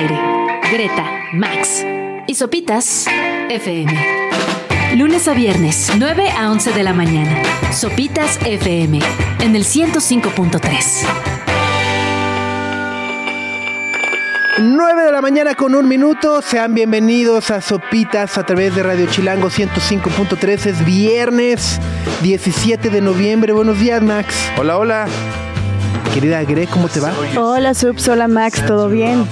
aire. Greta, Max y Sopitas FM. Lunes a viernes, 9 a 11 de la mañana. Sopitas FM en el 105.3. 9 de la mañana con un minuto. Sean bienvenidos a Sopitas a través de Radio Chilango 105.3. Es viernes 17 de noviembre. Buenos días, Max. Hola, hola. Querida Gre, ¿cómo te va? Hola, Subs. Hola, Max. ¿Todo bien?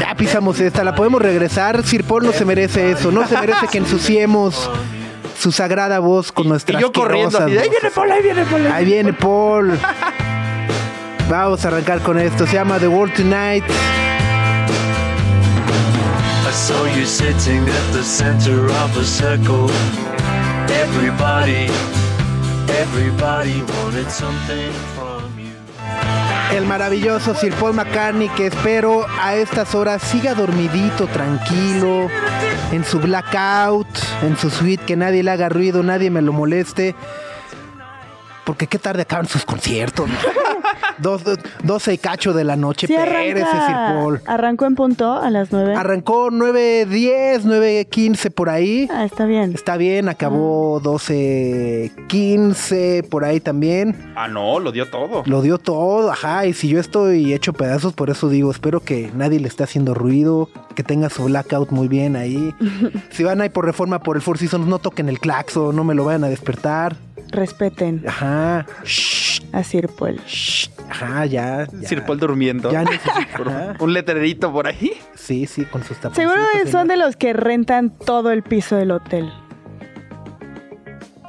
Ya pisamos esta. ¿La podemos regresar? Sir Paul no se merece eso. No se merece que ensuciemos su sagrada voz con nuestras Y yo corriendo así, asquerosas ahí viene Paul, ahí viene Paul. Ahí viene Paul. Vamos a arrancar con esto. Se llama The World Tonight. I saw you sitting at the center of a circle. Everybody, everybody wanted something. El maravilloso Sir Paul McCartney que espero a estas horas siga dormidito, tranquilo, en su blackout, en su suite, que nadie le haga ruido, nadie me lo moleste. Porque qué tarde acaban sus conciertos. Dos, dos- 12 y cacho de la noche. Sí, Paul. Arrancó en punto a las 9. Arrancó 9.10, 9.15 por ahí. Ah, está bien. Está bien, acabó 12.15 por ahí también. Ah, no, lo dio todo. Lo dio todo, ajá. Y si yo estoy hecho pedazos, por eso digo, espero que nadie le esté haciendo ruido, que tenga su blackout muy bien ahí. si van ahí por reforma por el Four Seasons, no toquen el claxo, no me lo vayan a despertar. Respeten Ajá. Shh, a Sir Paul. shh, ajá, ya. ya. Sir Paul durmiendo. Ya. Un letrerito por ahí. Sí, sí, con sus taponcitos. Seguro son de los que rentan todo el piso del hotel,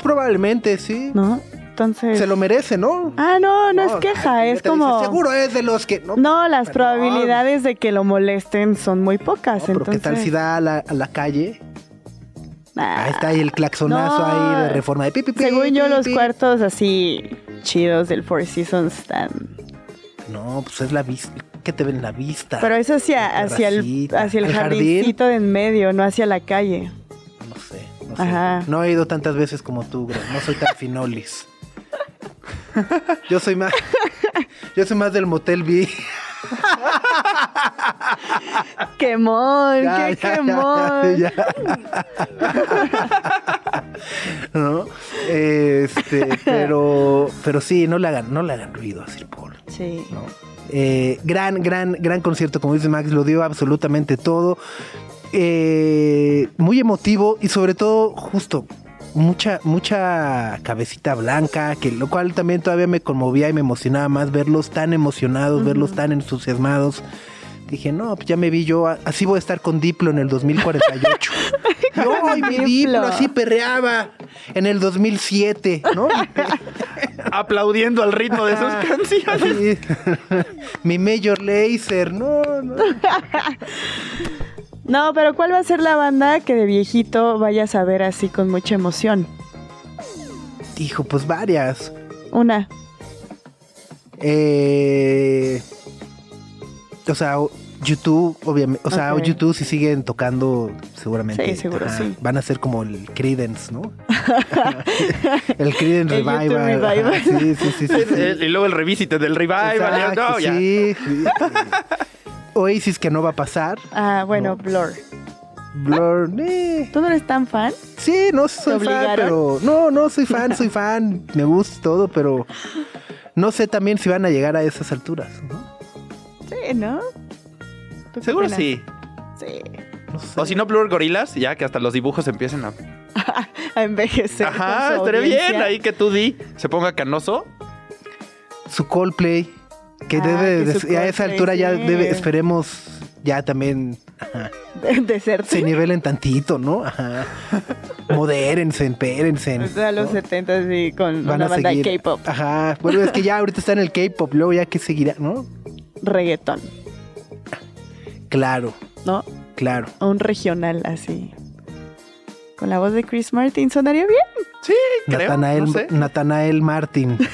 Probablemente, sí. ¿no? Entonces. Se lo merece, ¿no? Ah, no, no, es queja, ay, es dice, como. Seguro es de los que. No, No, las Perdón. probabilidades de que lo molesten son muy pocas. No, pero entonces. ¿qué tal si da a la, a la calle? Ah, Ahí está ahí el claxonazo No. ahí de reforma de pi, pi, pi, Según yo, pi, los cuartos así chidos del Four Seasons están. No, pues es la vista. ¿Qué te ven la vista? Pero es hacia, hacia el, hacia el ¿El jardín? jardincito de en medio, no hacia la calle. No sé, no sé. Ajá. No he ido tantas veces como tú, Gre. No soy tan finolis. Yo soy más. Yo soy más del motel B. ¡Quemón! Ya, ¡Qué ya, quemón! ¿No? Este, pero. Pero sí, no le hagan, no le hagan ruido a Sir Paul. Sí. ¿no? Eh, gran, gran, gran concierto, como dice Max, lo dio absolutamente todo. Eh, muy emotivo y sobre todo, justo, mucha, mucha cabecita blanca, que lo cual también todavía me conmovía y me emocionaba más verlos tan emocionados, verlos tan entusiasmados. Dije, no, pues ya me vi yo, así voy a estar con Diplo en el 2048. Y, ¡ay, mi Diplo. Diplo! Así perreaba en el 2007, ¿no? Aplaudiendo al ritmo de sus canciones. Así, mi Major Laser, no, no. No, pero ¿cuál va a ser la banda que de viejito vayas a ver así con mucha emoción? Dijo, pues varias. Una. Eh, o sea, YouTube, obviamente. O sea. YouTube si siguen tocando, seguramente. Sí, seguro, sí. Van a ser como el Credence, ¿no? el Credence El Revival. Revival. ajá, Sí, sí, sí. sí, sí. El- y luego el revisite del revival. Exacto, no, ya. sí, sí. Oasis que no va a pasar. Ah, bueno, No. Blur. Blur, eh. ¿Tú no eres tan fan? Sí, no soy fan, pero. No, no soy fan, soy fan. Me gusta todo, pero. No sé también si van a llegar a esas alturas, ¿no? Sí, ¿no? ¿Tú qué Seguro sí. Sí. No sé. O si no, Blur Gorilas, ya que hasta los dibujos empiecen a. A envejecer. Ajá, estaría bien ahí que tú di se ponga canoso. Su Coldplay. Que Ah, debe. que de- a esa altura ya debe. Esperemos. Ya también. Ajá, De, de ser se nivelen tantito, ¿no? Ajá. Modérense, empérense. a los ¿no? 70 sí, con Van una a banda de K-pop. Ajá. Bueno, es que ya ahorita está en el K-pop, luego ya que seguirá, ¿no? Reggaetón, Claro, ¿no? claro. Un regional así. Con la voz de Chris Martin sonaría bien. Sí, creo. Natanael, no sé. Natanael Martin.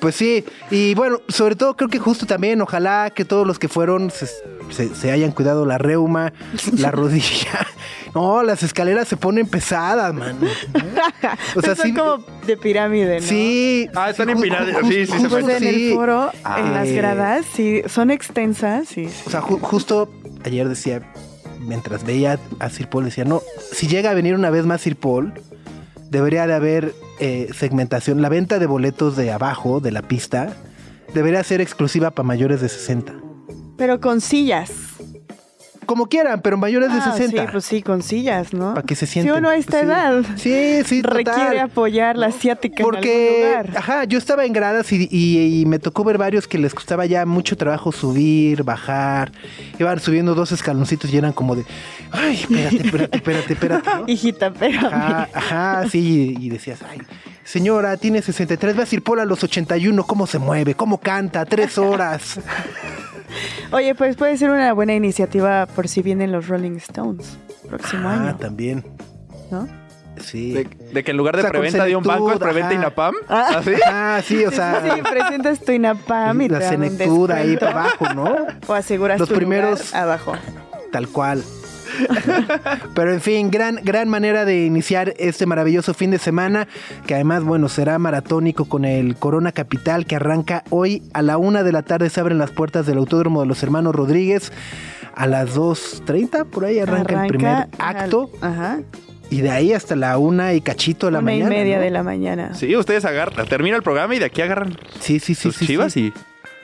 Pues sí, y bueno, sobre todo creo que justo también, ojalá que todos los que fueron se, se- se hayan cuidado la reuma, la rodilla. No, las escaleras se ponen pesadas, mano. O sea, Son sí. como de pirámide, ¿no? Sí. Ah, están empinadas, ju- sí, sí, se justo Pues en sí. el foro, Ah. en las gradas, sí, son extensas, sí. sí. O sea, ju- justo ayer decía, mientras veía a Sir Paul, decía, no, si llega a venir una vez más Sir Paul, debería de haber eh, segmentación. La venta de boletos de abajo, de la pista, debería ser exclusiva para mayores de 60. Pero con sillas. Como quieran, pero mayores de Ah, 60. Sí, pues sí, con sillas, ¿no? Para que se Si sienten. uno a esta Sí. edad Sí, sí, total. requiere apoyar la asiática Porque, en algún lugar. ajá, yo estaba en gradas y, y- y me tocó ver varios que les costaba ya mucho trabajo subir, bajar. Iban subiendo dos escaloncitos y eran como de, ay, espérate, espérate, espérate, espérate. ¿no? Hijita, pero Ajá, ajá, sí, y decías, ay, señora, tiene 63, va a ir Paul a los 81, ¿cómo se mueve? ¿Cómo canta? Tres horas. Oye, pues puede ser una buena iniciativa por si vienen los Rolling Stones próximo Ah, año, también, ¿no? sí. De, de que en lugar de O sea, preventa de un banco es preventa ajá. INAPAM. Ah. ¿Así? Ah, sí, o sea, sí, presentas tu INAPAM y la te dan un ahí para abajo, ¿no? O aseguras Los tu primeros- lugar abajo. Tal cual. Pero en fin, gran, gran manera de iniciar este maravilloso fin de semana, que además, bueno, será maratónico con el Corona Capital que arranca hoy a la una de la tarde. Se abren las puertas del Autódromo de los Hermanos Rodríguez. A las 2.30, por ahí arranca, el primer al- acto. Ajá. Y de ahí hasta la una y cachito de la Una mañana. y media ¿no? de la mañana. Sí, ustedes agarran, termina el programa y de aquí agarran Sí, sí, sí. sus sí, chivas sí. y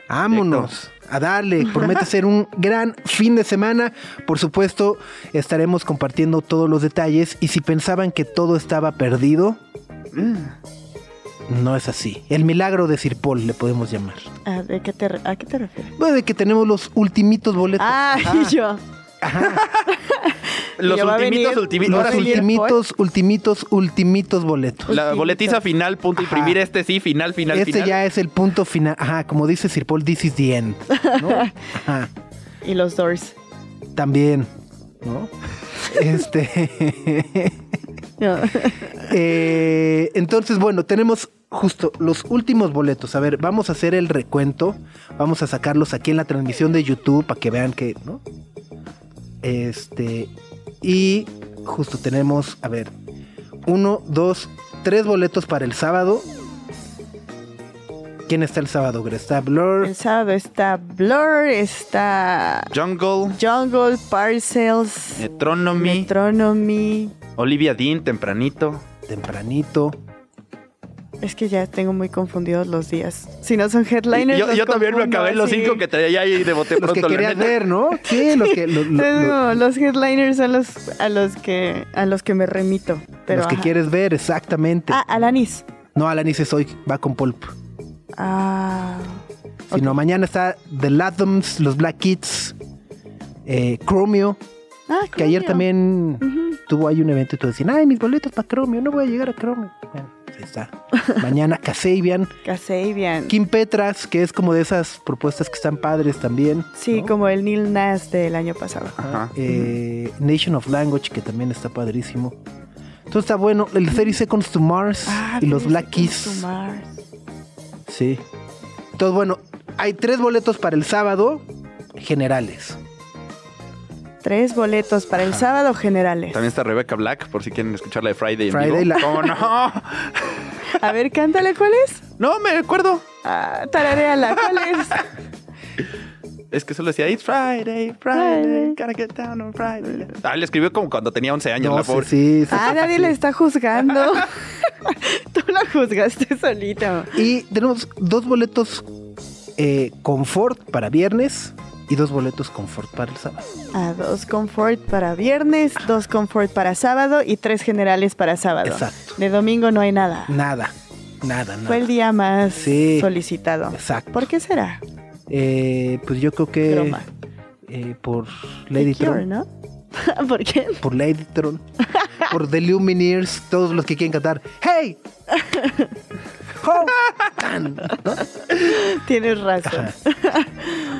Vámonos. A darle, promete ser un gran fin de semana. Por supuesto, estaremos compartiendo todos los detalles. Y si pensaban que todo estaba perdido, no es así. El milagro de Sir Paul le podemos llamar. Ah, ¿de qué te ¿A qué te refieres? Bueno, de que tenemos los ultimitos boletos. Ah, y yo. Los ultimitos, ultimitos. los ultimitos, ultimitos, ultimitos boletos. la ultimitos. boletiza final, punto, Ajá. imprimir este sí, final, final, Este final. ya es el punto final. Ajá, como dice Sir Paul, this is the end. ¿no? Ajá. Y los Doors. También, ¿no? Este. No. Eh, entonces, bueno, tenemos justo los últimos boletos. A ver, vamos a hacer el recuento. Vamos a sacarlos aquí en la transmisión de YouTube para que vean que, ¿no? Este. Y justo tenemos, a ver, uno, dos, tres boletos para el sábado. ¿Quién está el sábado? Está Blur. El sábado está Blur, está Jungle, Jungle, Parcels, Metronomy, Metronomy. Olivia Dean, tempranito. Tempranito. Es que ya tengo muy confundidos los días. Si no son headliners. yo los yo también me acabé los así. cinco que traía ahí de bote Los que pronto. querías ver, ¿no? Sí, los que, lo- lo- Entonces, lo- no, los headliners son los a los que a los que me remito. Pero los que quieres ver, exactamente. Ah, Alanis. No, Alanis es hoy, va con Pulp. Ah. Si no, mañana está The Lathams, los Black Kids, eh, Chromio, Ah, que ayer también tuvo ahí un evento y todos decían, ay, mis boletos para Chromio, no voy a llegar a Chromio. Bueno, pues ahí está. Mañana Kasabian, Kasabian. Kim Petras, que es como de esas propuestas que están padres también. Sí, ¿no? como el Neil Nas del año pasado. Ajá. Eh, Nation of Language, que también está padrísimo. Entonces está bueno, el 30 Seconds to Mars Ah, y los Black Seconds Keys. to Mars. Sí. Entonces, bueno, hay tres boletos para el sábado generales. Tres boletos para el sábado generales. También está Rebecca Black, por si quieren escuchar la de Friday en Friday, vivo. la- ¿Cómo no? A ver, cántale cuál es. No, me acuerdo. Ah, tarareala, ¿cuál es? Es que solo decía, it's Friday, Friday, gotta get down on Friday. Ah, le escribió como cuando tenía 11 años, No, la sí, pobre. sí, sí, Ah, nadie le está juzgando. Tú lo juzgaste solito. Y tenemos dos boletos eh, confort para viernes y dos boletos confort para el sábado. Ah, dos confort para viernes, dos confort para sábado y tres generales para sábado. Exacto. De domingo no hay nada. Nada, nada, nada. Fue el día más Sí. solicitado. Exacto. ¿Por qué será? Eh, pues yo creo que eh, por Lady Cure, Tron. ¿no? ¿Por qué? Por Lady Tron. por The Lumineers, todos los que quieren cantar. ¡Hey! ¡Ho! Tienes razón.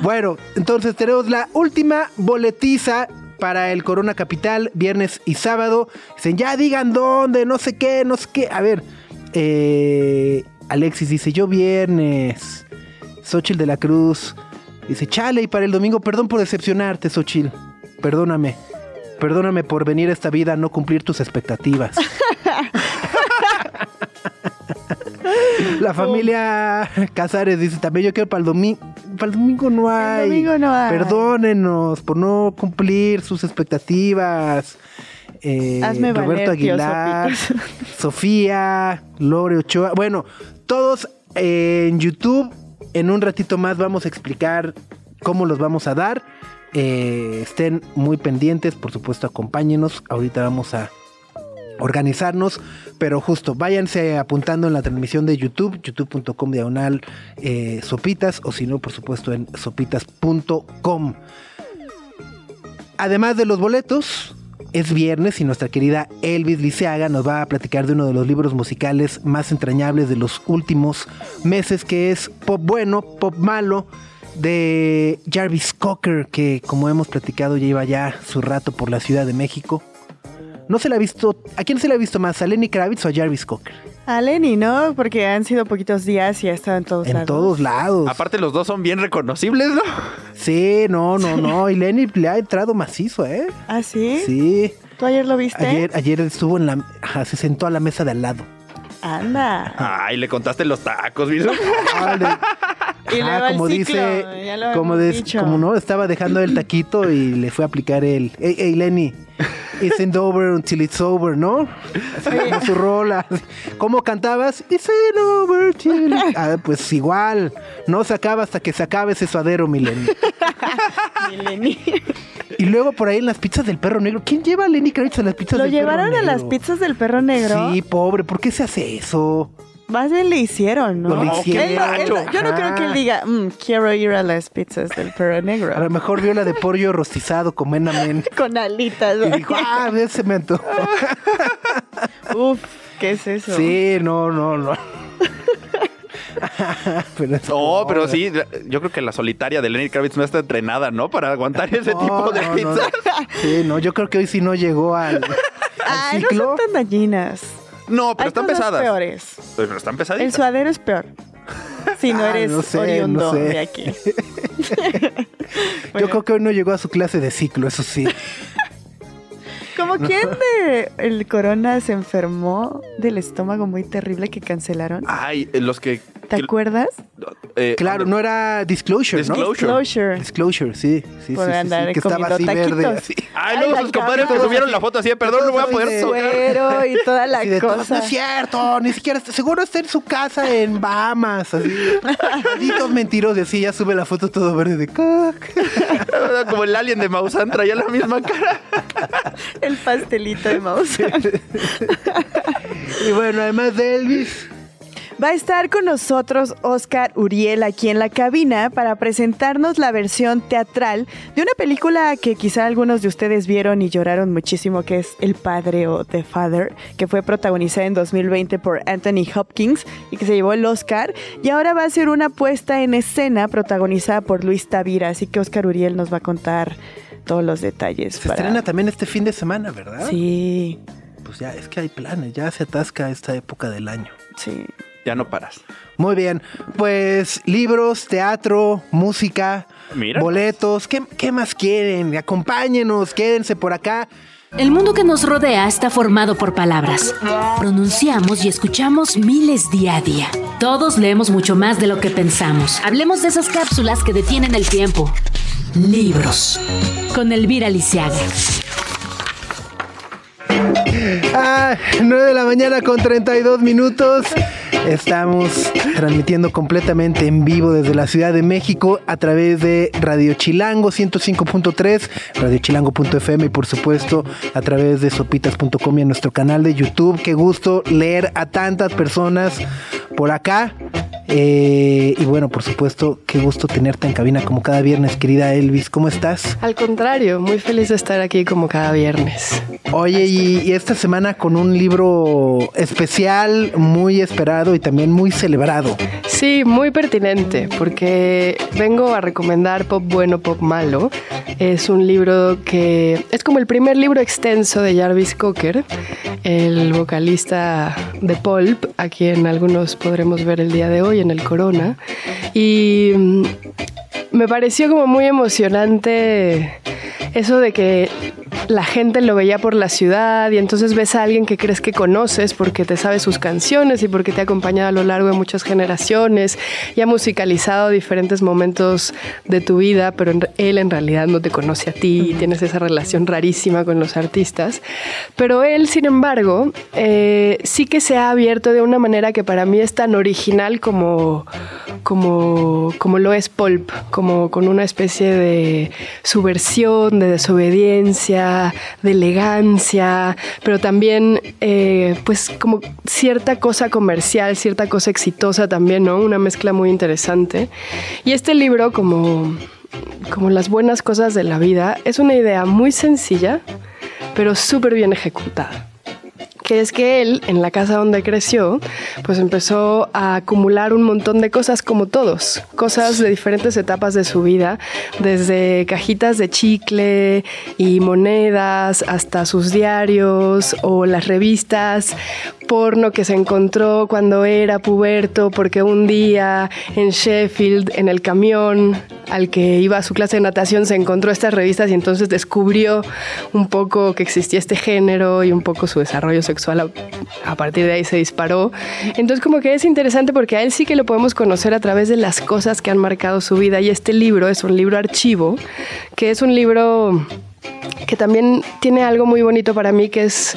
Bueno, entonces tenemos la última boletiza para el Corona Capital, viernes y sábado. Dicen, ya digan dónde, no sé qué, no sé qué. A ver, eh, Alexis dice, yo viernes. Xochitl de la Cruz dice, chale, y para el domingo, perdón por decepcionarte, Xochitl. Perdóname. Perdóname por venir a esta vida a no cumplir tus expectativas. La familia Casares dice también yo quiero para el domingo. Para el domingo no hay. domingo no hay. Perdónenos por no cumplir sus expectativas. Eh, Hazme Roberto Aguilar. Sofía, Lore Ochoa. Bueno, todos en YouTube. En un ratito más vamos a explicar cómo los vamos a dar. Eh, estén muy pendientes, por supuesto, acompáñenos. Ahorita vamos a organizarnos, pero justo váyanse apuntando en la transmisión de YouTube, youtube.com diagonal eh, sopitas, o si no, por supuesto, en sopitas.com. Además de los boletos, es viernes y nuestra querida Elvis Liceaga nos va a platicar de uno de los libros musicales más entrañables de los últimos meses, que es Pop Bueno, Pop Malo, de Jarvis Cocker, que como hemos platicado lleva ya su rato por la Ciudad de México. No se la ha visto. ¿A quién se la ha visto más? ¿A Lenny Kravitz o a Jarvis Cocker? A Lenny, ¿no? Porque han sido poquitos días y ha estado en todos En lados. todos lados. Aparte, los dos son bien reconocibles, ¿no? Sí, no, no, no. Y Lenny le ha entrado macizo, ¿eh? ¿Ah, sí? Sí. ¿Tú ayer lo viste? Ayer, ayer estuvo en la. ajá, se sentó a la mesa de al lado. Anda. Ay, le contaste los tacos, ¿viste? Le- Y el como ciclo, dice, ya lo como, dicho. como no, estaba dejando el taquito y le fue a aplicar el, hey, hey Lenny, isn't over until it's over, ¿no? Así como su rola. ¿Cómo cantabas? Isn't over till it-" Ah, pues igual, no se acaba hasta que se acabe ese suadero, mi Lenny. Mi Lenny. Y luego por ahí en las pizzas del perro negro, ¿quién lleva a Lenny Kravitz a las pizzas ¿Lo del perro llevaron a negro? las pizzas del perro negro? Sí, pobre, ¿por qué se hace eso? Más bien le hicieron, ¿no? Lo No, qué Él no- él no- yo no creo que él diga, "Mm, quiero ir a las pizzas del perro A negro. lo mejor vio la de pollo rostizado con menamen. Con alitas. Y dijo, ah, ve, se me antojó. Uf, ¿qué es eso? Sí, no, no, no. pero No, como- pero sí, yo creo que la solitaria de Lenny Kravitz no está entrenada, ¿no? Para aguantar ese No, tipo de no, no, pizza. no. Sí, no, yo creo que hoy sí no llegó al, al Ay, no ciclo. son tan dañinas. No, pero Hay están cosas pesadas. peores. Pero están El pesaditas. suadero es peor. Si no Ah, eres no sé, oriundo no sé. de aquí. Yo creo que hoy no llegó a su clase de ciclo, eso sí. Como quien de el corona se enfermó del estómago muy terrible que cancelaron. Ay, eh, los que. ¿Te acuerdas? eh, Claro, no era Disclosure, ¿no? Disclosure. Disclosure. Sí. Sí, Por sí, andar sí, que estaba así verde. Así. Ay, Ay, luego sus compadres cámara. subieron la foto así, de, perdón, no voy a poder de- tocar. Suero y toda la de todos, cosa. no es cierto, ni siquiera está, seguro está en su casa en Bahamas, así. Malditos mentirosos, y así ya sube la foto todo verde de. Como el alien de Maussan traía la misma cara. El pastelito de mouse. Y bueno, además de Elvis, Va a estar con nosotros Oscar Uriel aquí en la cabina para presentarnos la versión teatral de una película que quizá algunos de ustedes vieron y lloraron muchísimo, que es El Padre o The Father, que fue protagonizada en 2020 por Anthony Hopkins y que se llevó el Oscar. Y ahora va a ser una puesta en escena protagonizada por Luis Tavira, así que Oscar Uriel nos va a contar todos los detalles. se para- estrena también este fin de semana, ¿verdad? Sí, Pues ya, es que hay planes, ya se atasca esta época del año. sí. Ya no paras. Muy bien, pues libros, teatro, música, Mira. boletos, ¿qué, qué más quieren? Acompáñenos, quédense por acá. El mundo que nos rodea está formado por palabras. Pronunciamos y escuchamos miles día a día. Todos leemos mucho más de lo que pensamos. Hablemos de esas cápsulas que detienen el tiempo. Libros. Con Elvira Lisiaga. Ah, 9 de la mañana con 32 minutos. Estamos transmitiendo completamente en vivo desde la Ciudad de México a través de Radio Chilango 105.3, radiochilango.fm y por supuesto a través de sopitas.com y en nuestro canal de YouTube. Qué gusto leer a tantas personas por acá. Eh, y bueno, por supuesto, qué gusto tenerte en cabina como cada viernes, querida Elvis. ¿Cómo estás? Al contrario, muy feliz de estar aquí como cada viernes. Oye, y, y esta semana con un libro especial, muy esperado y también muy celebrado. Sí, muy pertinente, porque vengo a recomendar Pop Bueno, Pop Malo. Es un libro que es como el primer libro extenso de Jarvis Cocker, el vocalista de Pulp, a quien algunos podremos ver el día de hoy en el Corona. Y mm, me pareció como muy emocionante eso de que la gente lo veía por la ciudad y entonces ves a alguien que crees que conoces porque te sabe sus canciones y porque te ha acompañado a lo largo de muchas generaciones y ha musicalizado diferentes momentos de tu vida, pero él en realidad no te conoce a ti y tienes esa relación rarísima con los artistas. Pero él, sin embargo, eh, sí que se ha abierto de una manera que para mí es tan original como, como, como lo es Pulp, como con una especie de subversión, de desobediencia, de elegancia, pero también eh, pues como cierta cosa comercial, cierta cosa exitosa también, ¿no? Una mezcla muy interesante. Y este libro, como, como las buenas cosas de la vida, es una idea muy sencilla, pero súper bien ejecutada que es que él, en la casa donde creció, pues empezó a acumular un montón de cosas como todos, cosas de diferentes etapas de su vida, desde cajitas de chicle y monedas hasta sus diarios o las revistas, porno que se encontró cuando era puberto, porque un día en Sheffield, en el camión al que iba a su clase de natación, se encontró estas revistas y entonces descubrió un poco que existía este género y un poco su desarrollo sexual. A, a partir de ahí se disparó. Entonces como que es interesante porque a él sí que lo podemos conocer a través de las cosas que han marcado su vida y este libro es un libro archivo, que es un libro que también tiene algo muy bonito para mí que es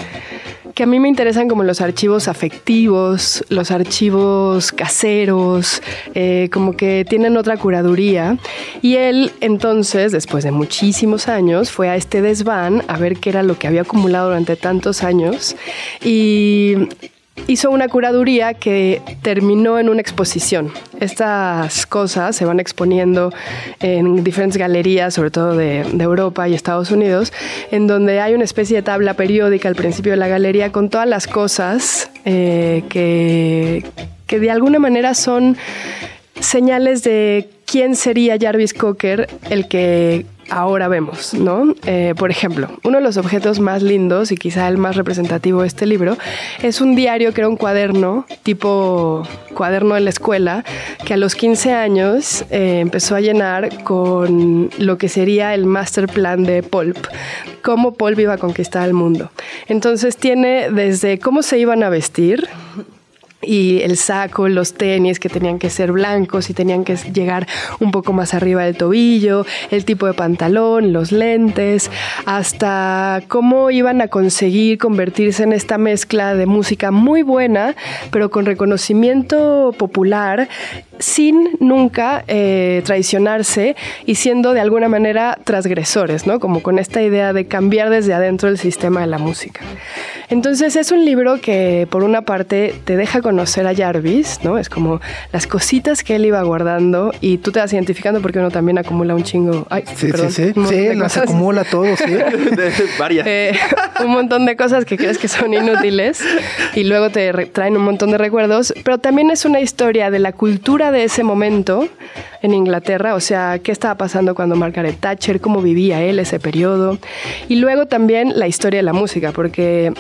que a mí me interesan como los archivos afectivos, los archivos caseros, eh, como que tienen otra curaduría. Y él entonces, después de muchísimos años, fue a este desván a ver qué era lo que había acumulado durante tantos años y hizo una curaduría que terminó en una exposición. Estas cosas se van exponiendo en diferentes galerías, sobre todo de, Europa y Estados Unidos, en donde hay una especie de tabla periódica al principio de la galería con todas las cosas eh, que, que de alguna manera son señales de quién sería Jarvis Cocker el que ahora vemos, ¿no? Eh, por ejemplo, uno de los objetos más lindos y quizá el más representativo de este libro es un diario que era un cuaderno, tipo cuaderno de la escuela, que a los 15 años eh, empezó a llenar con lo que sería el master plan de Pulp, cómo Pulp iba a conquistar el mundo. Entonces tiene desde cómo se iban a vestir, y el saco, los tenis que tenían que ser blancos y tenían que llegar un poco más arriba del tobillo, el tipo de pantalón, los lentes, hasta cómo iban a conseguir convertirse en esta mezcla de música muy buena, pero con reconocimiento popular sin nunca eh, traicionarse y siendo de alguna manera transgresores, ¿no? Como con esta idea de cambiar desde adentro el sistema de la música. Entonces es un libro que por una parte te deja conocer a Jarvis, ¿no? Es como las cositas que él iba guardando y tú te vas identificando porque uno también acumula un chingo. Ay, Sí, perdón, sí, sí. Sí, las cosas. acumula todo, sí. Varias. Eh, un montón de cosas que crees que son inútiles y luego te traen un montón de recuerdos, pero también es una historia de la cultura de ese momento en Inglaterra, o sea, qué estaba pasando cuando Margaret Thatcher, cómo vivía él ese periodo, y luego también la historia de la música, porque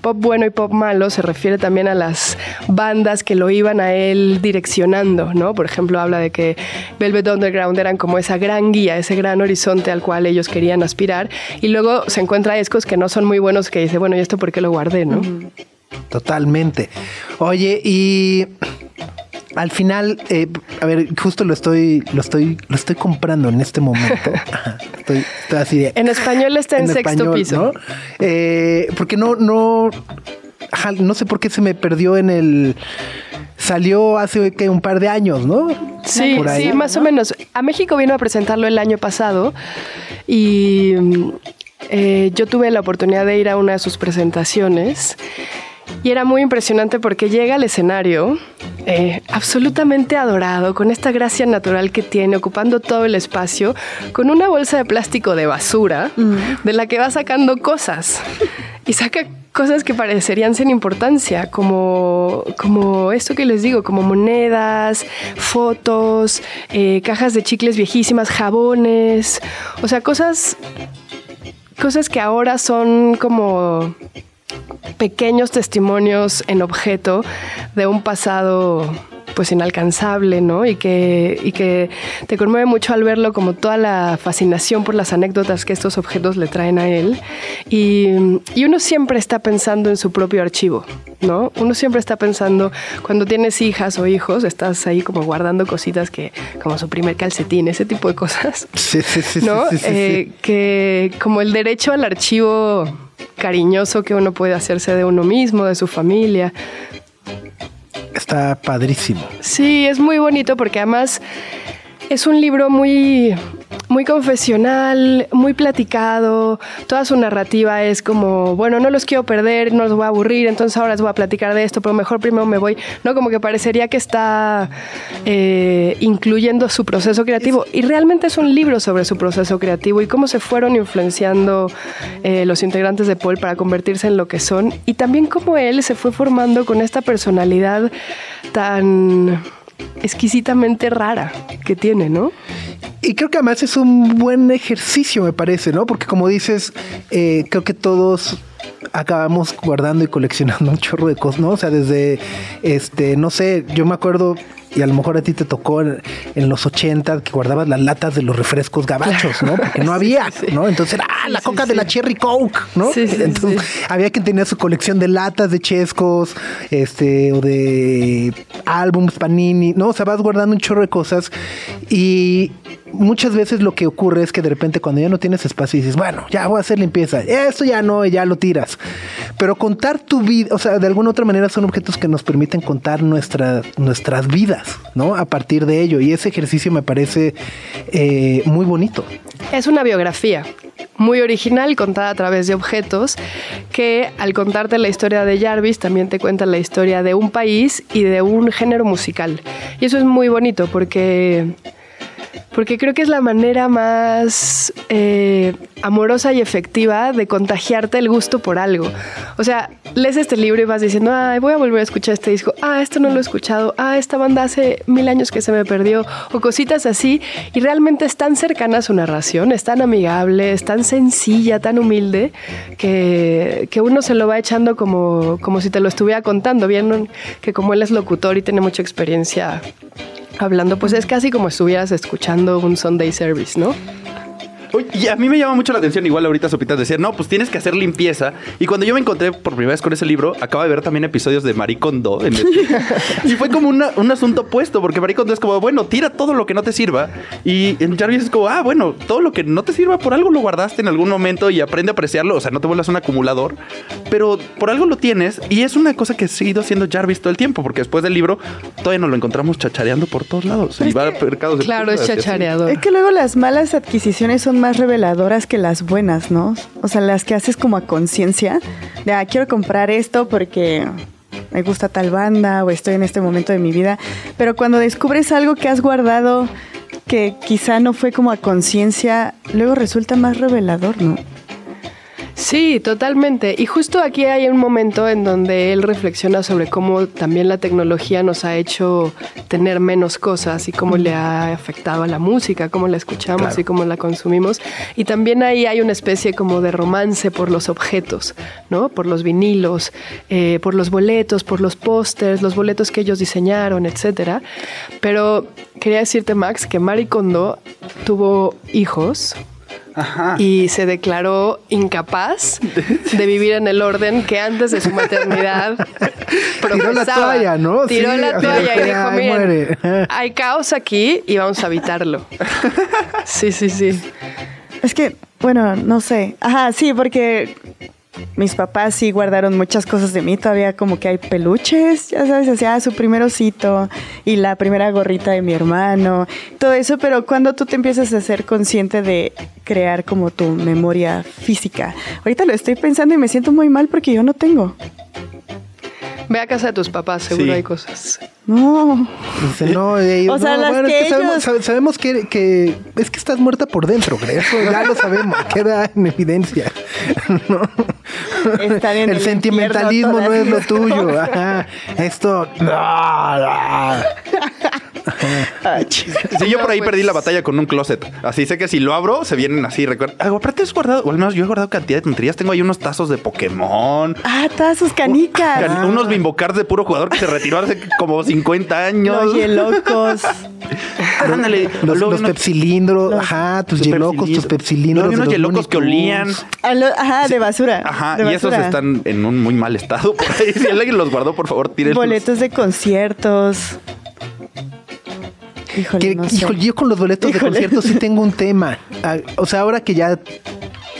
pop bueno y pop malo se refiere también a las bandas que lo iban a él direccionando, ¿no? Por ejemplo, habla de que Velvet Underground eran como esa gran guía, ese gran horizonte al cual ellos querían aspirar, y luego se encuentra discos que no son muy buenos que dice, bueno, ¿y esto por qué lo guardé, no? Totalmente. Oye, y al final, eh, a ver, justo lo estoy, lo estoy, lo estoy comprando en este momento. Estoy, estoy así de. En español está en, sexto español, piso. ¿no? Eh, porque no, no, ajá, no sé por qué se me perdió en el. Salió hace que un par de años, ¿no? Sí, ahí, sí, más o menos. A México vino a presentarlo el año pasado y eh, yo tuve la oportunidad de ir a una de sus presentaciones Y era muy impresionante porque llega al escenario eh, absolutamente adorado, con esta gracia natural que tiene, ocupando todo el espacio, con una bolsa de plástico de basura de la que va sacando cosas. Y saca cosas que parecerían sin importancia, como, como esto que les digo, como monedas, fotos, eh, cajas de chicles viejísimas, jabones, o sea, cosas, cosas que ahora son como pequeños testimonios en objeto de un pasado pues inalcanzable, ¿no? Y que, y que te conmueve mucho al verlo como toda la fascinación por las anécdotas que estos objetos le traen a él. Y, y uno siempre está pensando en su propio archivo, ¿no? Uno siempre está pensando, cuando tienes hijas o hijos, estás ahí como guardando cositas que, como su primer calcetín, ese tipo de cosas, Sí, sí, sí. ¿no? sí, sí, sí, Eh, que como el derecho al archivo cariñoso que uno puede hacerse de uno mismo, de su familia. Está padrísimo. Sí, es muy bonito porque además es un libro muy, muy confesional, muy platicado. Toda su narrativa es como, bueno, no los quiero perder, no los voy a aburrir, entonces ahora les voy a platicar de esto, pero mejor primero me voy. No, como que parecería que está eh, incluyendo su proceso creativo. Y realmente es un libro sobre su proceso creativo y cómo se fueron influenciando eh, los integrantes de Paul para convertirse en lo que son. Y también cómo él se fue formando con esta personalidad tan exquisitamente rara que tiene, ¿no? Y creo que además es un buen ejercicio, me parece, ¿no? Porque como dices, eh, creo que todos acabamos guardando y coleccionando un chorro de cosas, ¿no? O sea, desde, este, no sé, yo me acuerdo, y a lo mejor a ti te tocó en, en los 80 que guardabas las latas de los refrescos gabachos, ¿no? Porque no había, ¿no? Entonces era, ah, la Sí, coca de la. Cherry Coke, ¿no? Sí, sí, Entonces había quien tenía su colección de latas de chescos, este, o de álbums, panini, ¿no? O sea, vas guardando un chorro de cosas y muchas veces lo que ocurre es que de repente cuando ya no tienes espacio dices, bueno, ya voy a hacer limpieza, esto ya no, ya lo tiras. Pero contar tu vida, o sea, de alguna otra manera son objetos que nos permiten contar nuestra, nuestras vidas, ¿no? A partir de ello. Y ese ejercicio me parece eh, muy bonito. Es una biografía muy original contada a través de objetos que al contarte la historia de Jarvis también te cuenta la historia de un país y de un género musical. Y eso es muy bonito porque porque creo que es la manera más eh, amorosa y efectiva de contagiarte el gusto por algo. O sea, lees este libro y vas diciendo, ay, voy a volver a escuchar este disco, ah, esto no lo he escuchado, ah, esta banda hace mil años que se me perdió, o cositas así, y realmente es tan cercana a su narración, es tan amigable, es tan sencilla, tan humilde, que, que uno se lo va echando como, como si te lo estuviera contando, bien que como él es locutor y tiene mucha experiencia hablando, pues es casi como estuvieras escuchando un Sunday service, ¿no? Oye, y a mí me llama mucho la atención, igual ahorita Sopitas decía, no, pues tienes que hacer limpieza. Y cuando yo me encontré por primera vez con ese libro, acabo de ver también episodios de Marie Kondo. en Netflix. y fue como una- un asunto opuesto, porque Marie Kondo es como, bueno, tira todo lo que no te sirva. Y en Jarvis es como, ah, bueno, todo lo que no te sirva por algo lo guardaste en algún momento y aprende a apreciarlo. O sea, no te vuelvas un acumulador, pero por algo lo tienes. Y es una cosa que ha seguido haciendo Jarvis todo el tiempo, porque después del libro todavía nos lo encontramos chachareando por todos lados. y va a mercados de Claro, es chachareador. Es que luego las malas adquisiciones son más reveladoras que las buenas, ¿no? O sea, las que haces como a conciencia. De, ah, quiero comprar esto porque me gusta tal banda o estoy en este momento de mi vida. Pero cuando descubres algo que has guardado que quizá no fue como a conciencia, luego resulta más revelador, ¿no? Sí, totalmente. Y justo aquí hay un momento en donde él reflexiona sobre cómo también la tecnología nos ha hecho tener menos cosas y cómo le ha afectado a la música, cómo la escuchamos y cómo la consumimos. Y también ahí hay una especie como de romance por los objetos, ¿no? Por los vinilos, eh, por los boletos, por los pósters, los boletos que ellos diseñaron, etcétera. Pero quería decirte, Max, que Marie Kondo tuvo hijos Ajá. y se declaró incapaz de vivir en el orden que antes de su maternidad Tiró la toalla, ¿no? Tiró Sí, la toalla y ay, dijo, muere". miren, hay caos aquí y vamos a evitarlo. Sí, sí, sí. Es que, bueno, no sé. Ajá, sí, porque mis papás sí guardaron muchas cosas de mí. Todavía como que hay peluches, ya sabes, hacía su primer osito y la primera gorrita de mi hermano, todo eso. Pero cuando tú te empiezas a ser consciente de crear como tu memoria física. Ahorita lo estoy pensando y me siento muy mal porque yo no tengo. Ve a casa de tus papás, seguro Sí. hay cosas. No. Dice, no, eh, O sea, no, las bueno, es que sabemos, ellos- sabe- sabemos que, que es que estás muerta por dentro, creo. Eso ya lo sabemos, queda en evidencia. ¿no? En el el sentimentalismo no es lo tuyo. Ajá. Esto. no. Sí, yo por ahí pues. perdí la batalla con un closet. Así sé que si lo abro, se vienen así. Recuerda. Ah, aparte has guardado, o al menos yo he guardado cantidad de tonterías. Tengo ahí unos tazos de Pokémon. Ah, sus canicas. can- Unos bimbocards de puro jugador que se retiró hace como 50 años. Los. Ándale. Los, los unos- pepsilindros, ajá, tus yelocos, tus pepsilindros. de unos los yelocos que olían. Ah, lo- Ajá, de basura. Ajá, de y esos están en un muy mal estado por ahí. Si alguien los guardó, por favor, tírenlos. Boletos de conciertos. Híjole, Que- no sé. híjole, yo con los boletos de conciertos sí tengo un tema. Ah, O sea, ahora que ya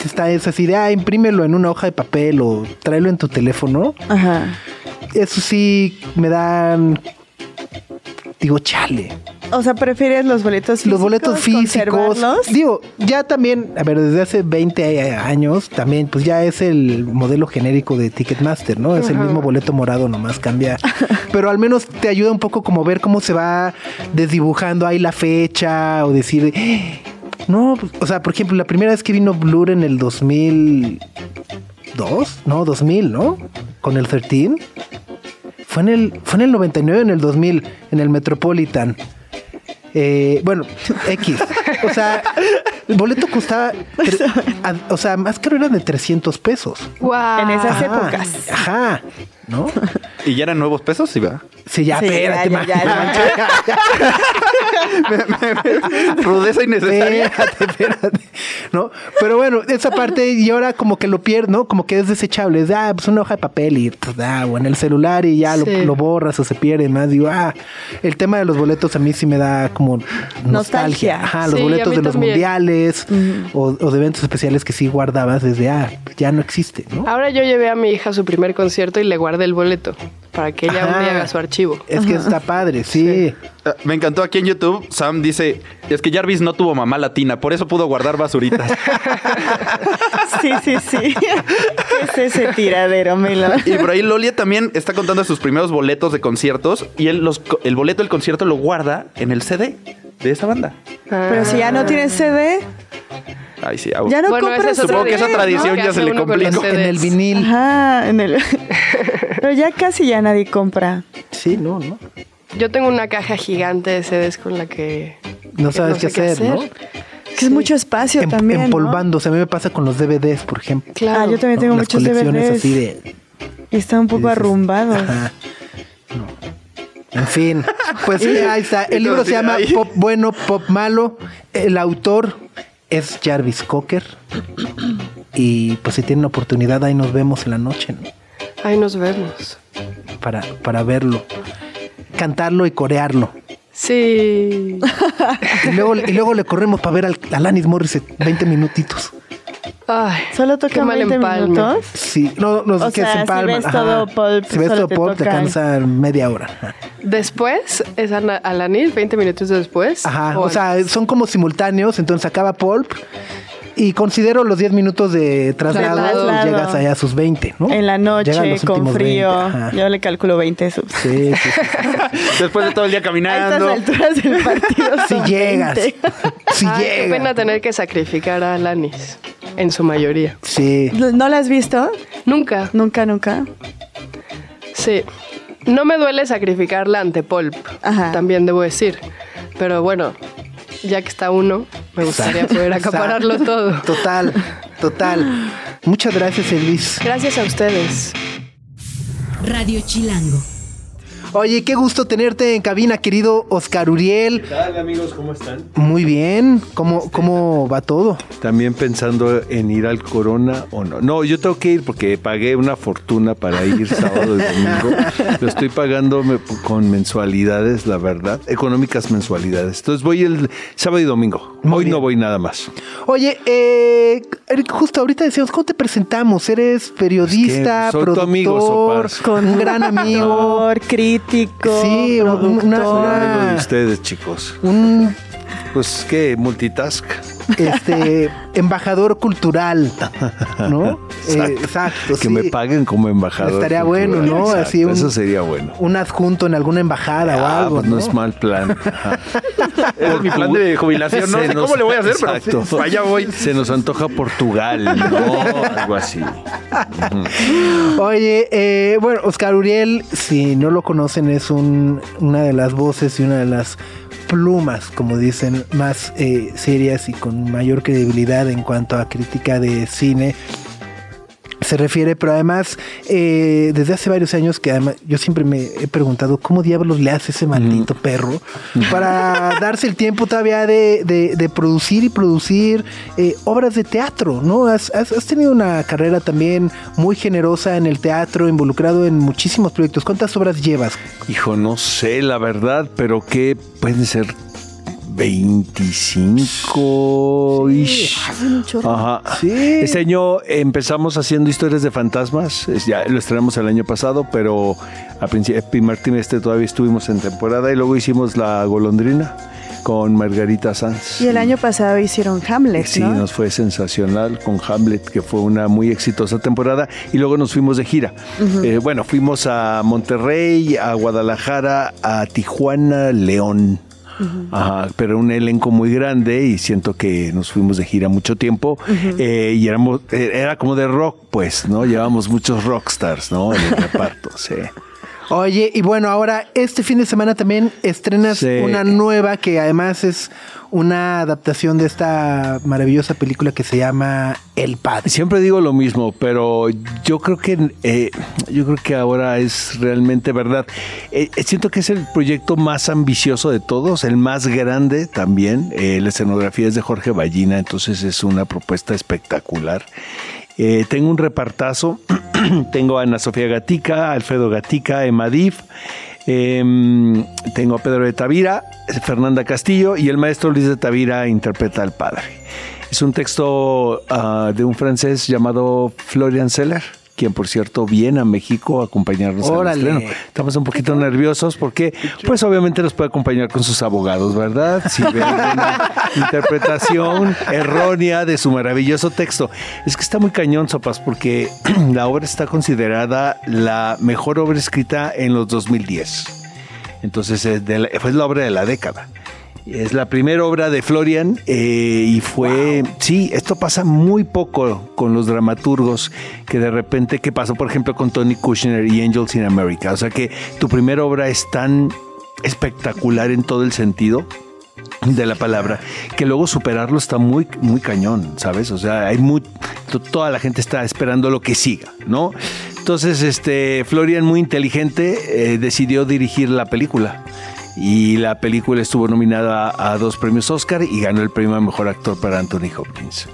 está esa idea, imprímelo en una hoja de papel o tráelo en tu teléfono. Ajá. Eso sí me dan. Digo, chale. O sea, ¿prefieres los boletos físicos? Los boletos físicos. Digo, ya también, a ver, desde hace 20 años, también, pues ya es el modelo genérico de Ticketmaster, ¿no? Es el mismo boleto morado, nomás cambia. Pero al menos te ayuda un poco como ver cómo se va desdibujando ahí la fecha o decir. "Eh, No, pues, o sea, por ejemplo, la primera vez que vino Blur en el 2002, no, 2000, ¿no? Con el 13. Fue en el, fue en el 99, en el 2000, en el Metropolitan. Eh, bueno, X. O sea, el boleto costaba. tre- a- o sea, más caro eran de 300 pesos. Guau. En esas Ajá, épocas. Ajá. ¿No? ¿Y ya eran nuevos pesos? Sí, va. Sí, ya, Sí, espérate, ya, ma- ya, ya, Rudeza innecesaria. Espérate, espérate. ¿No? Pero bueno, esa parte, y ahora como que lo pierdo, ¿no? Como que es desechable. Es, ah, pues una hoja de papel y, ah, o en el celular y ya lo, Sí. lo borras o se pierde más. Digo, ah, el tema de los boletos a mí sí me da como nostalgia. Nostalgia. Ajá, los Sí, boletos de los también. mundiales o, o de eventos especiales que sí guardabas desde, ah, ya no existe, ¿no? Ahora yo llevé a mi hija a su primer concierto y le guardé el boleto para que ella un Ajá. día haga su archivo. Es que está padre, sí. Ah, Me encantó aquí en YouTube. Sam dice: Es que Jarvis no tuvo mamá latina, por eso pudo guardar basuritas. Sí, sí, sí. ¿Qué es ese tiradero, Melo? y por ahí Lolia también está contando sus primeros boletos de conciertos y él los, el boleto del concierto lo guarda en el CD de esa banda. Pero si ya no tienes CD, Ay, sí. ya no Bueno, compras es Supongo que esa ¿no? tradición ¿Qué ya se le complicó. En el vinil. Ajá, en el. Pero ya casi ya nadie compra. Sí, no, no. Yo tengo una caja gigante de CDs con la que No sabes qué sé hacer, ¿no? Que es mucho espacio Em- también. ¿no? empolvándose. A mí me pasa con los DVDs, por ejemplo. Claro. Ah, yo también tengo ¿no? Las muchos colecciones DVDs. así de. Y están un poco arrumbados. Ajá. No. En fin, pues sí, ahí está. El libro se llama Pop Bueno, Pop Malo. El autor es Jarvis Cocker. Y pues si tienen oportunidad, ahí nos vemos en la noche, ¿no? Ahí nos vemos. Para, para verlo. Cantarlo y corearlo. Sí. Y luego, y luego le corremos para ver al, a Alanis Morissette 20 minutitos. Ay, Solo tocan mal 20 empalme. minutos. Sí, no, no, O que sea, se si empalman. ves ajá. todo pulp, si ves todo te pulp, te cansa media hora. Después es Alanis, 20 minutos después. Ajá, o antes? sea, son como simultáneos, entonces acaba Pulp y considero los 10 minutos de traslado, Traslado. y llegas allá a sus 20, ¿no? En la noche, con frío. 20, ajá. Yo le calculo 20 subs. Sí, sí, sí. Después de todo el día A estas caminando. alturas del partido. Si llegas. 20. Si Ay, qué llegas. pena tener que sacrificar a Alanis, en su mayoría. Sí. ¿No la has visto? Nunca, Nunca, nunca. sí. No me duele sacrificarla ante Pulp, Ajá. también debo decir. Pero bueno, ya que está uno, me gustaría poder acapararlo todo. Total, total. Muchas gracias, Elvis. Gracias a ustedes. Radio Chilango. Oye, qué gusto tenerte en cabina, querido Oscar Uriel. ¿Qué tal amigos? ¿Cómo están? Muy bien. ¿Cómo, cómo va todo? También pensando en ir al Corona o no. No, yo tengo que ir porque pagué una fortuna para ir sábado y domingo. Lo estoy pagando con mensualidades, la verdad, económicas mensualidades. Entonces voy el sábado y domingo. Muy Hoy bien. no voy nada más. Oye, eh, Eric, justo ahorita decíamos, ¿cómo te presentamos? Eres periodista, Es que soy tu productor, amigo, Sopas. con un gran amigo. Actor, Sí, un- una- una- Amigo de ustedes, chicos. un Pues qué, multitask. Este embajador cultural, ¿no? Eh, exacto. Que sí. me paguen como embajador. Estaría cultural. bueno, ¿no? Exacto, Así un- Eso sería bueno. Un adjunto en alguna embajada o Ah, algo. pues no, es mal plan. Es mi plan de jubilación. No Se sé nos- cómo le voy a hacer, Exacto. pero allá voy. Se nos antoja Portugal, ¿no? Algo así. Oye, eh, bueno, Oscar Uriel, si no lo conocen, es un- una de las voces y una de las plumas, como dicen, más eh, serias y con mayor credibilidad en cuanto a crítica de cine. Se refiere, pero además, eh, desde hace varios años que además yo siempre me he preguntado cómo diablos le hace ese maldito perro para darse el tiempo todavía de, de- de producir y producir eh, obras de teatro, ¿no? Has, has- has tenido una carrera también muy generosa en el teatro, involucrado en muchísimos proyectos. ¿Cuántas obras llevas? Hijo, no sé la verdad, pero que pueden ser 25 ish. Ajá. Sí. Este año empezamos haciendo historias de fantasmas. Ya lo estrenamos el año pasado, pero a primer trimestre todavía estuvimos en temporada y luego hicimos La Golondrina con Margarita Sanz. Y el año pasado hicieron Hamlet, Sí, ¿no? nos fue sensacional con Hamlet, que fue una muy exitosa temporada. Y luego nos fuimos de gira. Eh, bueno, fuimos a Monterrey, a Guadalajara, a Tijuana, León. Ajá, pero un elenco muy grande y siento que nos fuimos de gira mucho tiempo eh, y éramos, eh, era como de rock, pues, ¿no? Llevamos muchos rockstars, ¿no? En el reparto, sí. Oye, y bueno, ahora este fin de semana también estrenas Sí. una nueva que además es una adaptación de esta maravillosa película que se llama El Padre. Siempre digo lo mismo, pero yo creo que eh, yo creo que ahora es realmente verdad. Eh, eh, siento que es el proyecto más ambicioso de todos, el más grande también. Eh, la escenografía es de Jorge Ballina, entonces es una propuesta espectacular. Eh, tengo un repartazo. tengo a Ana Sofía Gatica, Alfredo Gatica, Emadif. Em, tengo a Pedro de Tavira, Fernanda Castillo y el maestro Luis de Tavira interpreta al padre. Es un texto ah, de un francés llamado Florian Seller, quien por cierto viene a México a acompañarnos al estreno. Estamos un poquito nerviosos porque pues obviamente nos puede acompañar con sus abogados, ¿verdad? Si ven una interpretación errónea de su maravilloso texto. Es que está muy cañón, Sopas, porque la obra está considerada la mejor obra escrita en los 2010. Entonces es de la- fue la obra de la década. Es la primera obra de Florian eh, y fue, sí, esto pasa muy poco con los dramaturgos que de repente, ¿qué pasó por ejemplo con Tony Kushner y Angels in America? O sea que tu primera obra es tan espectacular en todo el sentido de la palabra, que luego superarlo está muy, muy cañón, ¿sabes? O sea, hay muy, to- toda la gente está esperando lo que siga, ¿no? Entonces, este, Florian, muy inteligente, eh, decidió dirigir la película. Y la película estuvo nominada a, dos premios Oscar y ganó el premio a Mejor Actor para Anthony Hopkins.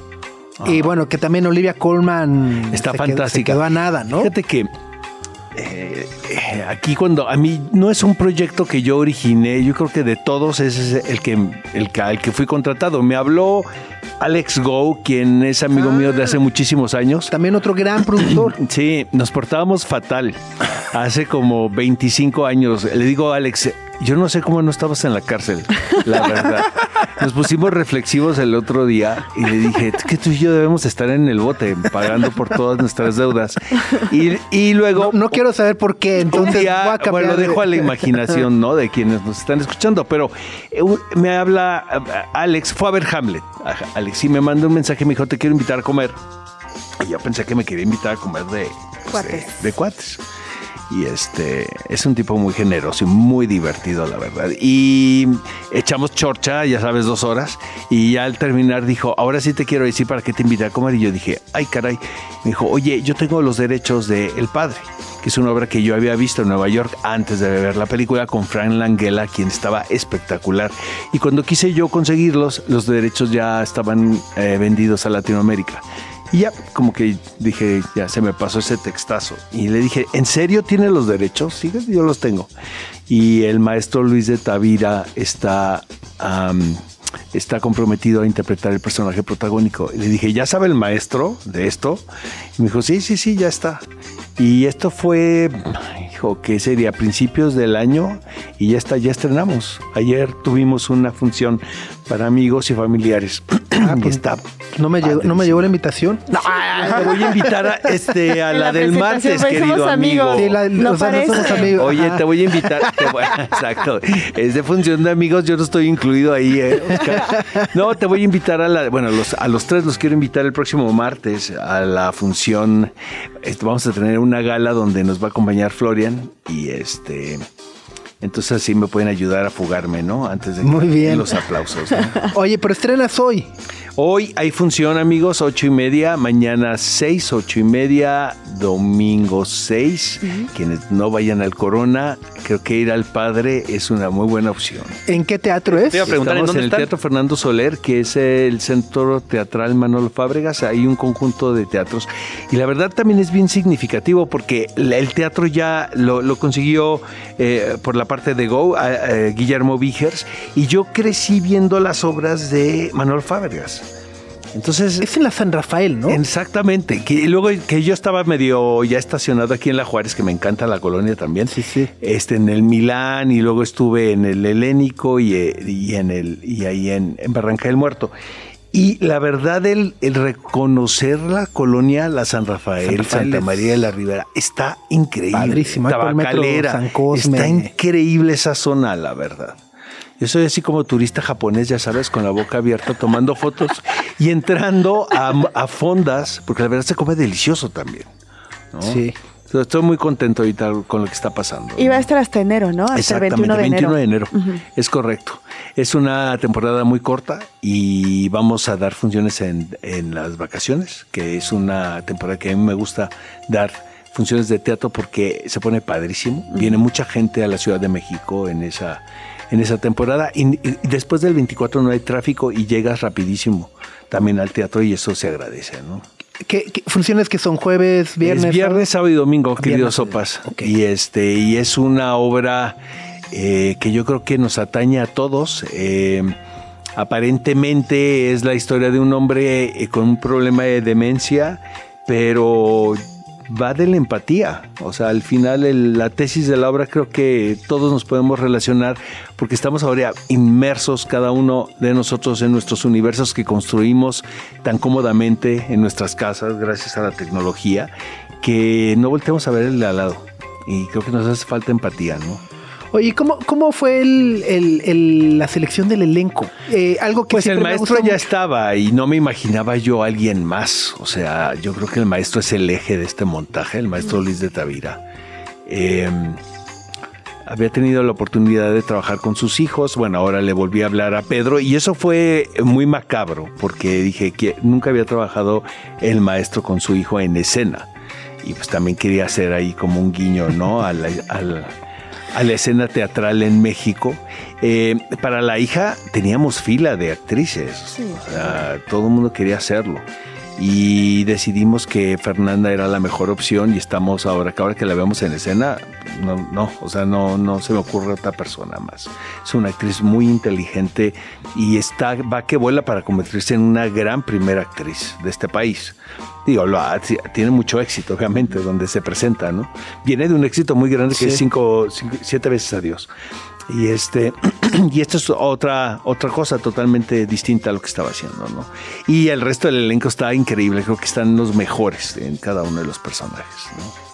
Y bueno, que también Olivia Colman Está se quedó- fantástica. se quedó a nada, ¿no? Fíjate que eh, eh, aquí cuando a mí no es un proyecto que yo originé, yo creo que de todos ese es el que el que, fui contratado. Me habló Alex Go, quien es amigo mío de hace muchísimos años. También otro gran productor. Sí, nos portábamos fatal. Hace como 25 años. Le digo a Alex, yo no sé cómo no estabas en la cárcel, la verdad. Nos pusimos reflexivos el otro día y le dije, "Es que tú y yo debemos estar en el bote pagando por todas nuestras deudas. Y, y luego... No quiero saber por qué, entonces día, voy a cambiar bueno, lo de- dejo a la imaginación, ¿no? De quienes nos están escuchando. Pero eh, me habla eh, Alex, fue a ver Hamlet. Alex, sí me mandó un mensaje, me dijo, te quiero invitar a comer. Y yo pensé que me quería invitar a comer de pues, de- Cuates. de cuates. Y este es un tipo muy generoso y muy divertido, la verdad. Y echamos chorcha, ya sabes, dos horas. Y al terminar dijo, ahora sí te quiero decir para qué te invité a comer. Y yo dije, ay, caray. Me dijo, oye, yo tengo los derechos de El Padre, que es una obra que yo había visto en Nueva York antes de ver la película con Frank Langella, quien estaba espectacular. Y cuando quise yo conseguirlos, los derechos ya estaban eh, vendidos a Latinoamérica. Y ya, como que dije, ya se me pasó ese textazo. Y le dije, ¿en serio tiene los derechos? Sí, yo los tengo. Y el maestro Luis de Tavira está, am, está comprometido a interpretar el personaje protagónico. Y le dije, ¿ya sabe el maestro de esto? Y me dijo, sí, sí, sí, ya está. Y esto fue, dijo, que sería? A principios del año y ya está, ya estrenamos. Ayer tuvimos una función para amigos y familiares. Ah, y pues, está No me, llegó, no me llegó la invitación. Te voy a invitar a, este, a la, la del martes, pues, querido somos amigo. Sí, la- No o sea, no somos parece. amigos. Oye, Ajá. te voy a invitar. te voy- exacto. Es de función de amigos, yo no estoy incluido ahí, ¿eh, Oscar? No, te voy a invitar a la. Bueno, los, a los tres los quiero invitar el próximo martes a la función. Este, vamos a tener una gala donde nos va a acompañar Florian y este. Entonces así me pueden ayudar a fugarme, ¿no? Antes de Muy bien. los aplausos. ¿no? Oye, pero estrenas hoy. Hoy hay función, amigos, ocho y media, mañana seis, ocho y media, domingo seis. Quienes no vayan al Corona, creo que ir al Padre es una muy buena opción. ¿En qué teatro es? Te iba a preguntar, ¿en Estamos dónde en el están? Teatro Fernando Soler, que es el Centro Teatral Manolo Fábregas. Hay un conjunto de teatros. Y la verdad también es bien significativo porque el teatro ya lo, lo consiguió eh, por la parte de Go, a- a Guillermo Vigers. Y yo crecí viendo las obras de Manolo Fábregas. Entonces, Es en la San Rafael, ¿no? Exactamente. Que luego que yo estaba medio ya estacionado aquí en La Juárez, que me encanta la colonia también. Sí, sí. Este, en el Milán y luego estuve en el Helénico y, eh, y en el y ahí en, en Barranca del Muerto. Y la verdad, el, el reconocer la colonia, la San Rafael, San Rafael Santa María de la Ribera, está increíble. Padrísimo, Tabacalera. San Cosme. Está increíble esa zona, la verdad. Yo soy así como turista japonés, ya sabes, con la boca abierta, tomando fotos y entrando a, a fondas, porque la verdad se come delicioso también. ¿no? Sí. Estoy muy contento ahorita con lo que está pasando. Y va a estar hasta enero, ¿no? Hasta el Exactamente, 21 de 21 de enero. enero. Es correcto. Es una temporada muy corta y vamos a dar funciones en, en las vacaciones, que es una temporada que a mí me gusta dar funciones de teatro porque se pone padrísimo. Viene mucha gente a la Ciudad de México en esa, en esa temporada y, y después del 24 no hay tráfico y llegas rapidísimo también al teatro y eso se agradece, ¿no? ¿Qué, qué funciones que son jueves, viernes? Es viernes, sábado y domingo, queridos Viernes, sopas. Y este, y es una obra eh, que yo creo que nos atañe a todos. Eh, aparentemente es la historia de un hombre eh, con un problema de demencia, pero va de la empatía. O sea, al final el- la tesis de la obra creo que todos nos podemos relacionar porque estamos ahora inmersos cada uno de nosotros en nuestros universos que construimos tan cómodamente en nuestras casas gracias a la tecnología que no volteamos a ver el de al lado. Y creo que nos hace falta empatía, ¿no? Oye, ¿cómo, cómo fue el, el- el- la selección del elenco? Eh, algo que Pues el maestro ya mucho. estaba y no me imaginaba yo a alguien más. O sea, yo creo que el maestro es el eje de este montaje, el maestro Luis de Tavira. Eh, había tenido la oportunidad de trabajar con sus hijos. Bueno, ahora le volví a hablar a Pedro y eso fue muy macabro porque dije que nunca había trabajado el maestro con su hijo en escena. Y pues también quería hacer ahí como un guiño, ¿no? Al- a la escena teatral en México. Eh, para la hija teníamos fila de actrices. O sea, todo el mundo quería hacerlo. Y decidimos que Fernanda era la mejor opción y estamos ahora, que ahora que la vemos en escena, no, no, o sea, no, no se me ocurre otra persona más. Es una actriz muy inteligente y está, va que vuela para convertirse en una gran primera actriz de este país. Digo, lo tiene mucho éxito, obviamente, donde se presenta, ¿no? Viene de un éxito muy grande que Sí. es cinco, cinco- siete veces a Dios. Y este, y esto es otra, otra cosa totalmente distinta a lo que estaba haciendo, ¿no? Y el resto del elenco está increíble, creo que están los mejores en cada uno de los personajes, ¿no?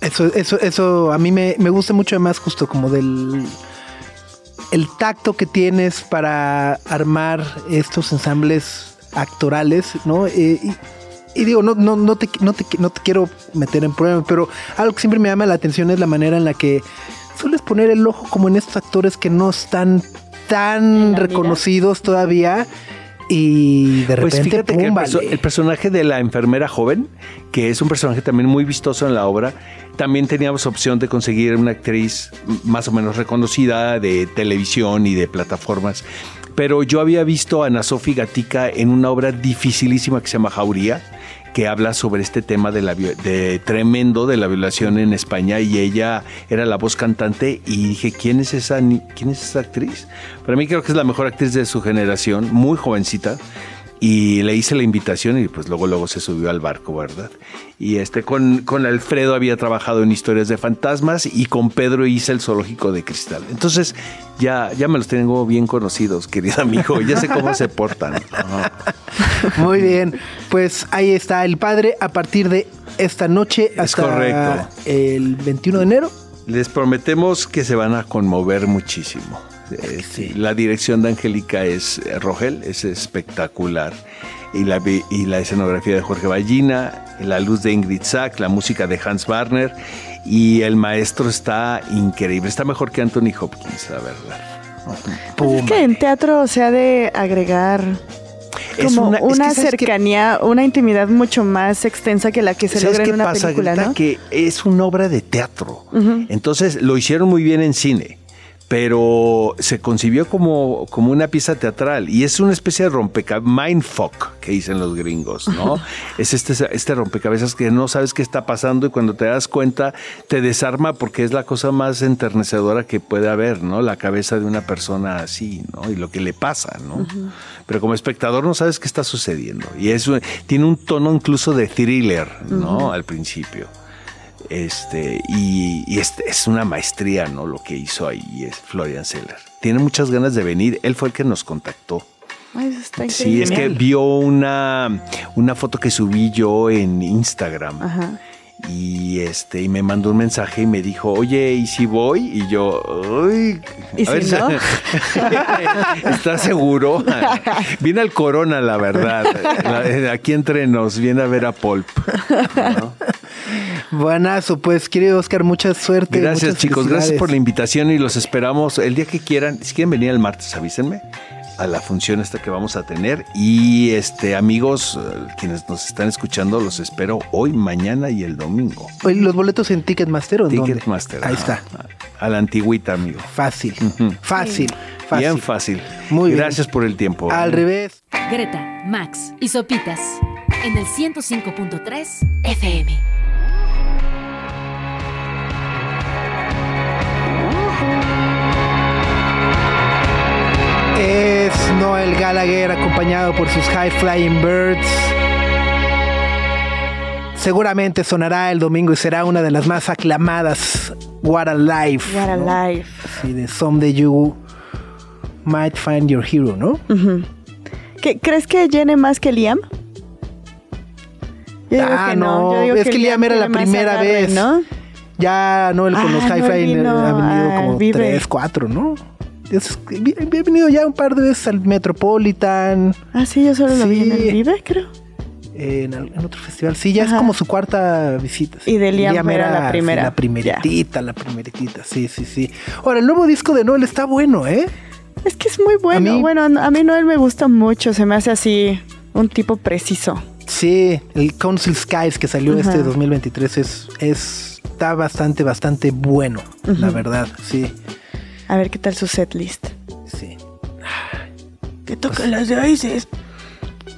Eso, eso, eso a mí me, me gusta mucho además justo como del el tacto que tienes para armar estos ensambles actorales, ¿no? Eh, y, y digo, no, no, no, te, no, te, no te quiero meter en problemas, pero algo que siempre me llama la atención es la manera en la que sueles poner el ojo como en estos actores que no están tan reconocidos todavía y de Pues repente, fíjate que el, perso- el personaje de la enfermera joven, que es un personaje también muy vistoso en la obra, también teníamos opción de conseguir una actriz más o menos reconocida de televisión y de plataformas. Pero yo había visto a Ana Sofía Gatica en una obra dificilísima que se llama Jauría, que habla sobre este tema de la de tremendo de la violación en España y ella era la voz cantante y dije quién es esa quién es esa actriz para mí creo que es la mejor actriz de su generación muy jovencita y le hice la invitación y pues luego luego se subió al barco, ¿verdad? Y este con, con Alfredo había trabajado en historias de fantasmas y con Pedro hice el zoológico de cristal. Entonces ya, ya me los tengo bien conocidos, querido amigo, ya sé cómo se portan. Muy bien. Pues ahí está el padre a partir de esta noche Es hasta correcto. el 21 de enero. Les prometemos que se van a conmover muchísimo. Este, La dirección de Angélica es eh, Rogel, es espectacular. Y la, vi- y la escenografía de Jorge Ballina, la luz de Ingrid Sack, la música de Hans Warner. Y el maestro está increíble, está mejor que Anthony Hopkins, la verdad. Pues es que en teatro se ha de agregar Es como una- una, es que, ¿sabes qué? cercanía, una intimidad mucho más extensa que la que se ¿Sabes logra en una pasa, película, Greta? ¿no? Que es una obra de teatro. Entonces lo hicieron muy bien en cine, pero se concibió como, como una pieza teatral y es una especie de rompecabezas, mindfuck que dicen los gringos, ¿no? es este, este rompecabezas que no sabes qué está pasando y cuando te das cuenta te desarma porque es la cosa más enternecedora que puede haber, ¿no? La cabeza de una persona así, ¿no? Y lo que le pasa, ¿no? Pero como espectador no sabes qué está sucediendo y eso tiene un tono incluso de thriller, ¿no? Al principio. Este, y, y este, es una maestría, ¿no? Lo que hizo ahí es Florian Seller. Tiene muchas ganas de venir. Él fue el que nos contactó. Ay, eso está Sí, es que vio una, una foto que subí yo en Instagram. Ajá. Y este, y me mandó un mensaje y me dijo, oye, ¿y si voy? Y yo, uy. ¿Y a si ver, no? ¿Estás seguro? Viene al Corona, la verdad. La- Aquí entre nos, viene a ver a Pulp. ¿no? Buenazo, pues querido Oscar, mucha suerte. Gracias, chicos. Gracias por la invitación y los esperamos el día que quieran. Si quieren venir el martes, avísenme a la función esta que vamos a tener. Y este, amigos, eh, quienes nos están escuchando, los espero hoy, mañana y el domingo. Oye, ¿Los boletos en Ticketmaster o en? Ticketmaster. Ahí está. A la antigüita, amigo. Fácil. Fácil. Fácil. Bien fácil. Muy bien. Gracias por el tiempo. Al revés. Greta, Max y Sopitas en el 105.3 FM. Noel Gallagher acompañado por sus High Flying Birds. Seguramente sonará el domingo y será una de las más aclamadas. What a Life. What a ¿no? life. Sí, de Someday You Might Find Your Hero, ¿no? ¿Qué- ¿Crees que llene más que Liam? Yo Ah, que no. no, Yo digo es que Liam era la primera vez. ¿no? Ya Noel con Ah, los High Noel Flying ha venido como tres, cuatro, ¿no? Es- venido ya un par de veces al Metropolitan. Ah, sí, yo solo lo vi en el Vive, creo. en, otro festival. Sí, ya es como su cuarta visita. sí. Y de Liam era la sí, primera. la primeritita, la primeritita, sí, sí, sí. Ahora, el nuevo disco de Noel está bueno, ¿eh? Es que es muy bueno. A mí- bueno, a mí Noel me gusta mucho. Se me hace así un tipo preciso. Sí, el Council Skies que salió este 2023 es, es está bastante, bastante bueno, la verdad, sí, A ver qué tal su setlist. sí. Que toca las raíces.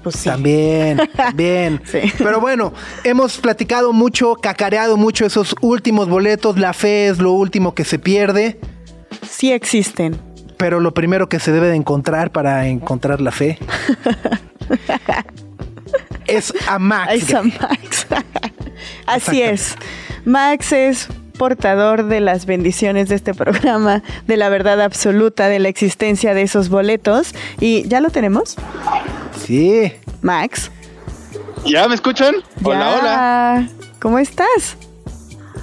Pues sí. También, también. Sí. Pero bueno, hemos platicado mucho, cacareado mucho esos últimos boletos. La fe es lo último que se pierde. Sí existen. Pero lo primero que se debe de encontrar para encontrar la fe es a Max. Ahí está Max. Así es. Max es portador de las bendiciones de este programa, de la verdad absoluta de la existencia de esos boletos. ¿Y ya lo tenemos? Sí. Max. ¿Ya me escuchan? Hola, Ya. hola. ¿Cómo estás?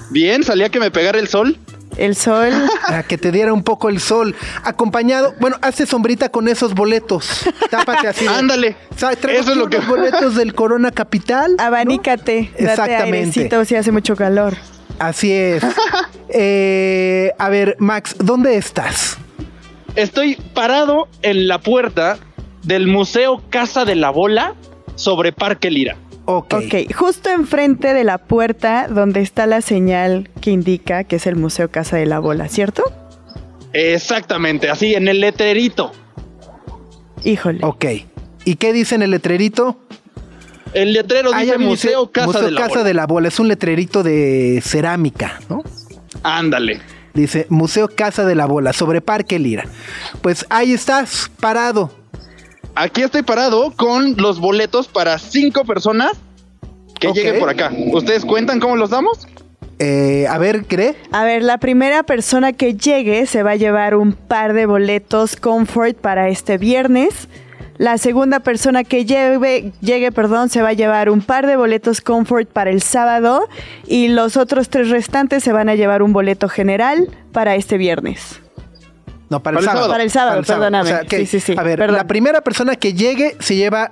Bien, salía que me pegara el sol. El sol. Para que te diera un poco el sol. Acompañado, bueno, hace sombrita con esos boletos. Tápate así. Ándale. Eso es lo que- unos boletos del Corona Capital. ¿no? Abanícate. Date Exactamente. airecito si hace mucho calor. Así es. Eh, a ver, Max, ¿dónde estás? Estoy parado en la puerta del Museo Casa de la Bola sobre Parque Lira. Ok. Ok, justo enfrente de la puerta donde está la señal que indica que es el Museo Casa de la Bola, ¿cierto? Exactamente, así en el letrerito. Híjole. Ok. ¿Y qué dice en el letrerito? El letrero dice Museo Casa Museo de la Casa Bola. de la Bola. Es un letrerito de cerámica, ¿no? Ándale. Dice Museo Casa de la Bola, sobre Parque Lira. Pues ahí estás, parado. aquí estoy parado con los boletos para cinco personas que Ok. lleguen por acá. ¿Ustedes cuentan cómo los damos? Eh, a ver, ¿cree? A ver, la primera persona que llegue se va a llevar un par de boletos Comfort para este viernes. La segunda persona que lleve, llegue, perdón, se va a llevar un par de boletos Comfort para el sábado y los otros tres restantes se van a llevar un boleto general para este viernes. No, para el Para el sábado. sábado. Para el sábado, perdóname. que, Sí, sí, sí, A ver, perdón. la primera persona que llegue se lleva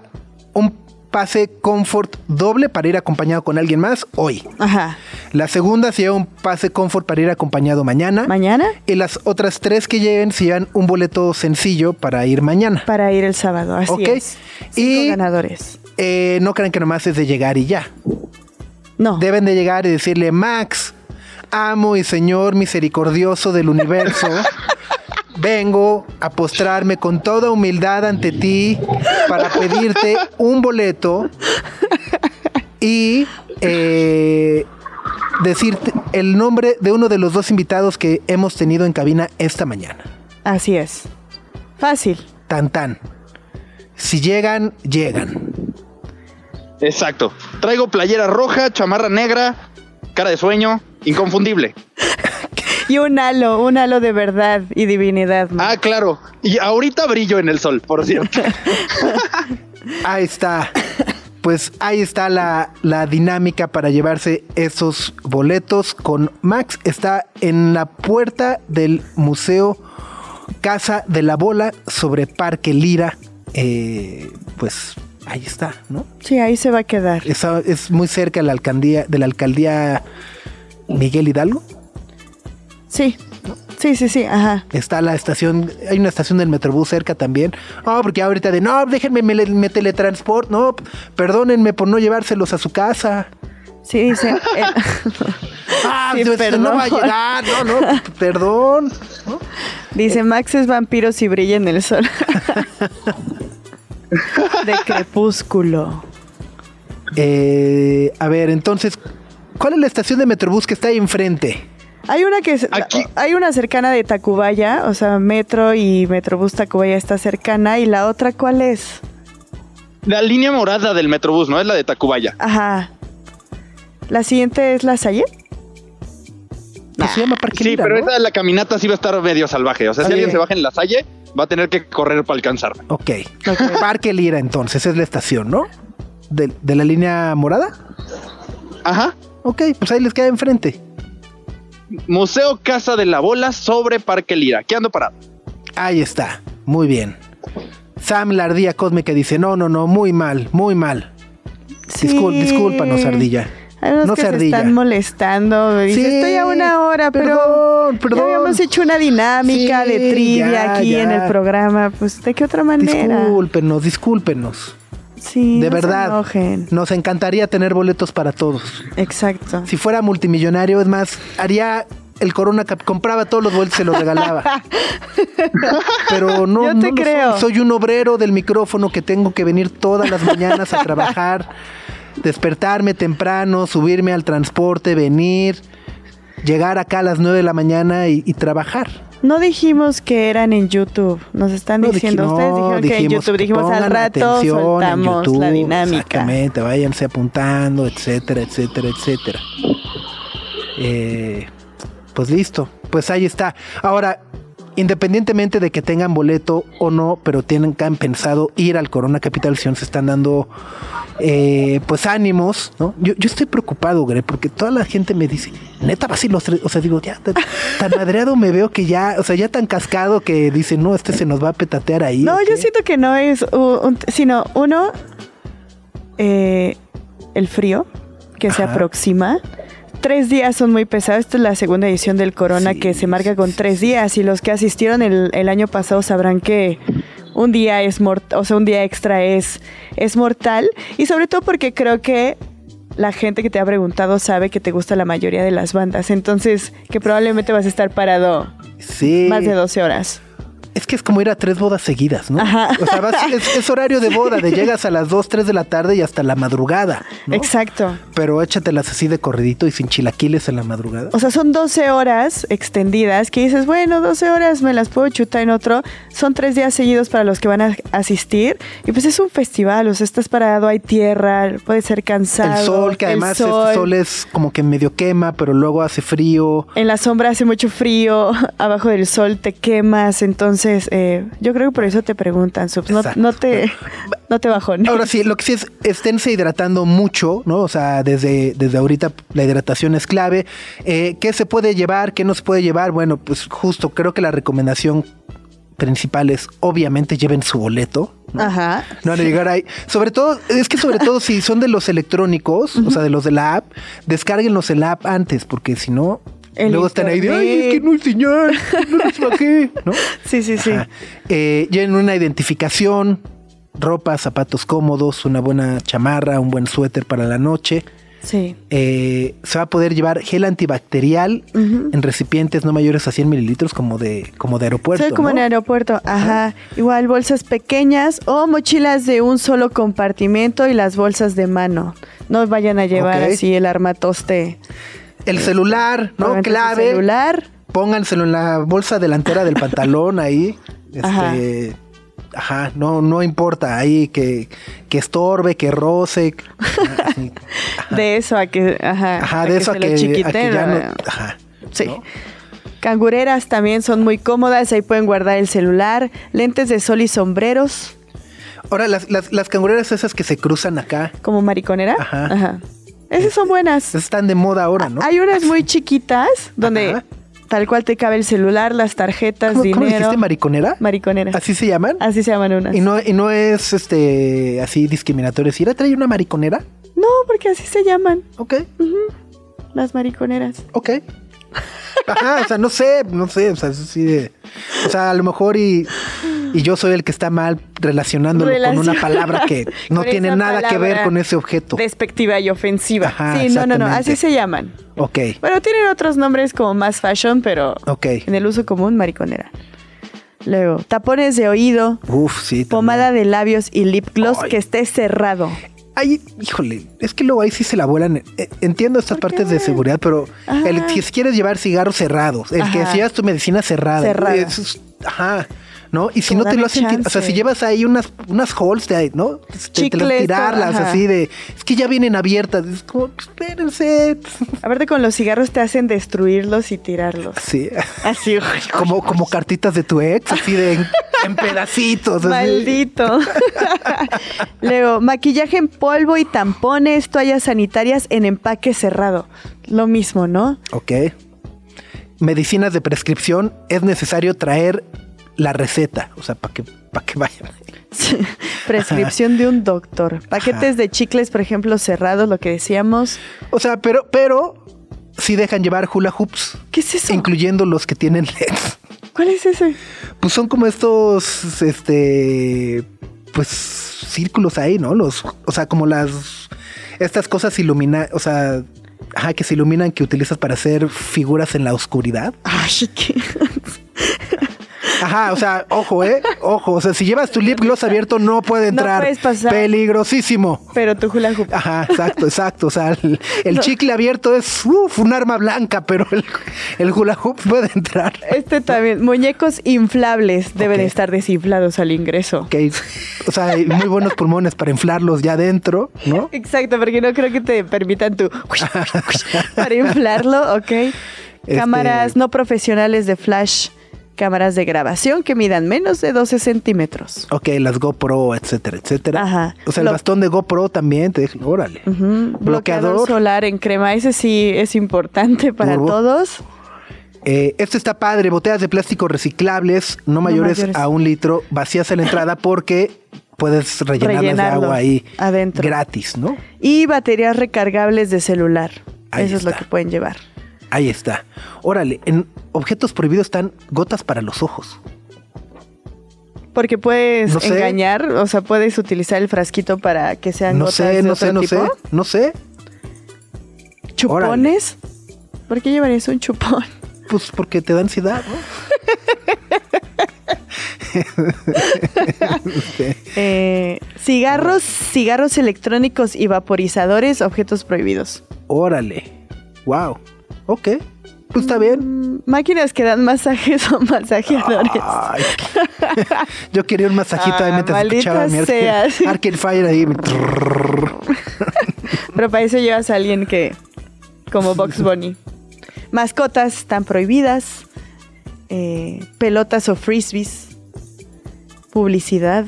un pase confort doble para ir acompañado con alguien más hoy. Ajá. La segunda se lleva un pase confort para ir acompañado mañana. ¿Mañana? Y las otras tres que lleguen se llevan un boleto sencillo para ir mañana. Para ir el sábado, así es. Cinco Y- ganadores. Eh, no crean que nomás es de llegar y ya. No. Deben de llegar y decirle, Max, amo y Señor misericordioso del universo, vengo a postrarme con toda humildad ante ti para pedirte un boleto y eh, decirte el nombre de uno de los dos invitados que hemos tenido en cabina esta mañana. Así es. Fácil. Tan tan. Si llegan, llegan. Exacto. Traigo playera roja, chamarra negra, cara de sueño, inconfundible. Y un halo, un halo de verdad y divinidad. ¿no? Ah, claro. Y ahorita brillo en el sol, por cierto. Ahí está. Pues ahí está la, la dinámica para llevarse esos boletos con Max. Está en la puerta del Museo Casa de la Bola sobre Parque Lira. Eh, pues ahí está, ¿no? Sí, ahí se va a quedar. Es muy cerca de la alcaldía, de la alcaldía Miguel Hidalgo. Sí. Sí, sí, sí, ajá. Está la estación, hay una estación del Metrobús cerca también. No, porque ahorita de, no, déjenme, me, me teletransport. No, perdónenme por no llevárselos a su casa. Sí, dice. eh, Ah, Sí, perdón. no va a llegar. No, no, perdón. dice Max es vampiro si brilla en el sol. de crepúsculo. Eh, a ver, entonces, ¿cuál es la estación de Metrobús que está ahí enfrente? Hay una que es, Aquí. hay una cercana de Tacubaya, o sea, Metro y Metrobús Tacubaya está cercana y la otra ¿cuál es? La línea morada del Metrobús, ¿no? Es la de Tacubaya. Ajá. La siguiente es la Salle. Que se llama Parque Sí, Lira, pero ¿no? esa de la caminata sí va a estar medio salvaje. O sea, si Oye. alguien se baja en la salle, va a tener que correr para alcanzarme. Ok. Parque Lira, entonces, es la estación, ¿no? De, de la línea morada. Ajá. Ok, pues ahí les queda enfrente. Museo Casa de la Bola sobre Parque Lira. ¿Qué ando parado? Ahí está, muy bien. Sam la ardilla cósmica dice, no, no, no, muy mal, muy mal. Discul- Sí. discúlpanos, ardilla. No que se ardilla. están molestando. Dice, Sí, estoy a una hora, pero perdón, perdón. ya habíamos hecho una dinámica Sí, de trivia ya, aquí ya. en el programa. Pues, ¿de qué otra manera? Discúlpenos, discúlpenos. Sí, de no se verdad, enojen. nos encantaría tener boletos para todos. Exacto. Si fuera multimillonario, es más, haría el Corona Cap, compraba todos los boletos y se los regalaba. Pero no, Yo no te creo. soy. Soy un obrero del micrófono que tengo que venir todas las mañanas a trabajar, despertarme temprano, subirme al transporte, venir, llegar acá a las 9 de la mañana y, y trabajar. No dijimos que eran en YouTube. Nos están No, diciendo. Ustedes dijeron que en YouTube. Dijimos al rato soltamos la YouTube, dinámica. Exactamente, váyanse apuntando, etcétera, etcétera, etcétera. Eh, pues listo, pues ahí está. Ahora, independientemente de que tengan boleto o no, pero tienen que han pensado ir al Corona Capital, si se están dando eh, pues ánimos, ¿no? Yo, yo estoy preocupado, Gre, porque toda la gente me dice, neta, vas los tres, o sea, digo, ya tan, tan madreado me veo que ya, o sea, ya tan cascado que dice, no, este se nos va a petatear ahí. No, ¿o yo qué?". siento que no es un, sino uno, eh, el frío que se aproxima. Tres días son muy pesados. Esta es la segunda edición del Corona Sí, que se marca con tres días y los que asistieron el, el año pasado sabrán que un día es mortal, o sea, un día extra es, es mortal y sobre todo porque creo que la gente que te ha preguntado sabe que te gusta la mayoría de las bandas, entonces que probablemente vas a estar parado Sí. más de 12 horas. Es que es como ir a tres bodas seguidas, ¿no? Ajá. O sea, vas- es, es horario de boda, de llegas a las 2, 3 de la tarde y hasta la madrugada. ¿no? Exacto. Pero échatelas así de corridito y sin chilaquiles en la madrugada. O sea, son 12 horas extendidas que dices, bueno, 12 horas me las puedo chutar en otro. Son tres días seguidos para los que van a asistir. Y pues es un festival, o sea, estás parado, hay tierra, puede ser cansado. El sol, que además sol. este sol es como que medio quema, pero luego hace frío. En la sombra hace mucho frío, abajo del sol te quemas, entonces eh, yo creo que por eso te preguntan, Subs, no, no te, no te bajones. Ahora sí, lo que sí es, esténse hidratando mucho, ¿no? O sea, desde, desde ahorita la hidratación es clave. Eh, ¿Qué se puede llevar? ¿Qué no se puede llevar? Bueno, pues justo creo que la recomendación principal es obviamente lleven su boleto. ¿no? Ajá. No van a llegar ahí. Sobre todo, es que sobre todo si son de los electrónicos, o sea, de los de la app, descárguenlos en la app antes, porque si no, El luego están ahí de, ay, es que no hay señal, no los bajé, ¿no? Sí, sí, sí. Eh, lleven una identificación, ropa, zapatos cómodos, una buena chamarra, un buen suéter para la noche. Sí. Eh, se va a poder llevar gel antibacterial en recipientes no mayores a 100 mililitros como de, como de aeropuerto. Soy como ¿no? en aeropuerto, ajá. Igual bolsas pequeñas o mochilas de un solo compartimento y las bolsas de mano. No vayan a llevar así el armatoste. El celular, ¿no? Clave. celular. Pónganselo en la bolsa delantera del pantalón ahí. Este, Ajá. Ajá. no, no importa ahí que, que estorbe, que roce. así. De eso a que, ajá, Ajá, a de eso a que, a que ya no. Ajá. Sí. ¿no? Cangureras también son muy cómodas, ahí pueden guardar el celular, lentes de sol y sombreros, Ahora, las, las, las cangureras esas que se cruzan acá, como mariconera. Ajá. Esas son buenas. están de moda ahora, ¿no? Hay unas muy chiquitas donde Ajá. Tal cual te cabe el celular, las tarjetas, ¿Cómo, cómo dinero. dijiste mariconera? Mariconera. ¿Así se llaman? Así se llaman unas. Y no, y no es este así discriminatorio. Si trae una mariconera, No, porque así se llaman ok, las mariconeras. ok. Ajá, o sea, no sé, no sé, o sea, es así de. O sea, a lo mejor y, y yo soy el que está mal relacionándolo con una palabra que no tiene nada que ver con ese objeto. Despectiva y ofensiva. Ajá, sí, no, no, no, así se llaman. Ok, Bueno, tienen otros nombres como más fashion, pero ok. en el uso común, mariconera. Luego, tapones de oído, Uf, sí. también. pomada de labios y lip gloss Ay. que esté cerrado. Ay, híjole, es que luego ahí sí se la vuelan. Eh, Entiendo estas ¿Por partes de seguridad, pero el, si quieres llevar cigarros cerrados, el que Ajá. llevas tu medicina cerrada, Cerrada. eso es- ajá, ¿no? Y si no te lo hacen, ti- o sea, chance. si llevas ahí unas, unas holes de ahí, ¿no? Te- te las tirarlas ajá. así de, es que ya vienen abiertas, es como, espérense. Aparte con los cigarros te hacen destruirlos y tirarlos. Sí, Así, como, como cartitas de tu ex, así de en, en pedacitos. así. Maldito. Luego, maquillaje en polvo y tampones, toallas sanitarias en empaque cerrado. Lo mismo, ¿no? Ok. Medicinas de prescripción, es necesario traer la receta, o sea, para que, para que vayan. Prescripción de un doctor. Paquetes de chicles, por ejemplo, cerrados, lo que decíamos. O sea, pero, pero sí dejan llevar hula hoops, ¿Qué es eso? incluyendo los que tienen LEDs. ¿Cuál es ese? Pues son como estos, este, pues círculos ahí, ¿no? Los, o sea, como las, estas cosas ilumina, o sea, ajá, que se iluminan que utilizas para hacer figuras en la oscuridad. Ay, qué... Ajá, o sea, ojo, eh, ojo, o sea, si llevas tu lip gloss abierto no puede No entrar. puedes pasar. Peligrosísimo. Pero tu hula hoop. Ajá, exacto, exacto. O sea, el, el No. chicle abierto es uf, un arma blanca, pero el, el hula hoop puede entrar. Este también. Muñecos inflables deben estar desinflados al ingreso. Ok, o sea, hay muy buenos pulmones para inflarlos ya adentro, ¿no? Exacto, porque no creo que te permitan tu para inflarlo, ok. Este- Cámaras no profesionales de flash, cámaras de grabación que midan menos de 12 centímetros. Ok, las GoPro, etcétera, etcétera. Ajá. O sea, el Lo- bastón de GoPro también te dejan, órale. Ujú. Bloqueador Bloqueador. solar en crema, ese sí es importante para todos. Eh, este está padre, botellas de plástico reciclables, no mayores, mayores. a un litro, vacías a la entrada porque puedes rellenarlas de agua ahí adentro. gratis, ¿no? Y baterías recargables de celular. Ahí Eso es lo que pueden llevar. Ahí está. Órale, en objetos prohibidos están gotas para los ojos. Porque puedes No sé. engañar, o sea, puedes utilizar el frasquito para que sean No gotas sé, de no otro sé, no tipo. sé, no sé. ¿Chupones? ¿Por qué llevarías un chupón? Pues porque te da ansiedad, ¿no? Eh, Cigarros, cigarros electrónicos y vaporizadores, objetos prohibidos. Órale. Wow. Ok. Pues está bien. Mm, Máquinas que dan masajes o masajeadores. Ay. Yo quería un masajito ahí Ah, mientras escuchaba mi Arcade, Fire ahí. Pero para eso llevas a alguien que, como Box Bunny. Mascotas están prohibidas. eh, pelotas o frisbees. Publicidad.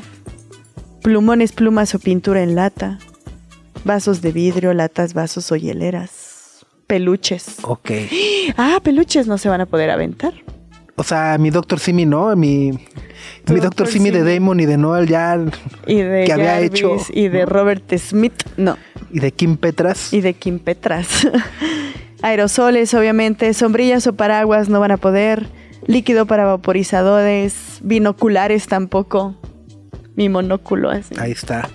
Plumones, plumas o pintura en lata. Vasos de vidrio, latas, vasos o hieleras. Peluches. Ok. Ah, peluches no se van a poder aventar. O sea, mi Doctor Simi, ¿no? Mi, mi. Doctor Simi de. Damon y de Noel ya. Y de Que había hecho, y de Robert Smith, no. Y de Kim Petras. Y de Kim Petras. Aerosoles, obviamente. Sombrillas o paraguas no van a poder. Líquido para vaporizadores. Binoculares tampoco. Mi monóculo así. Ahí está.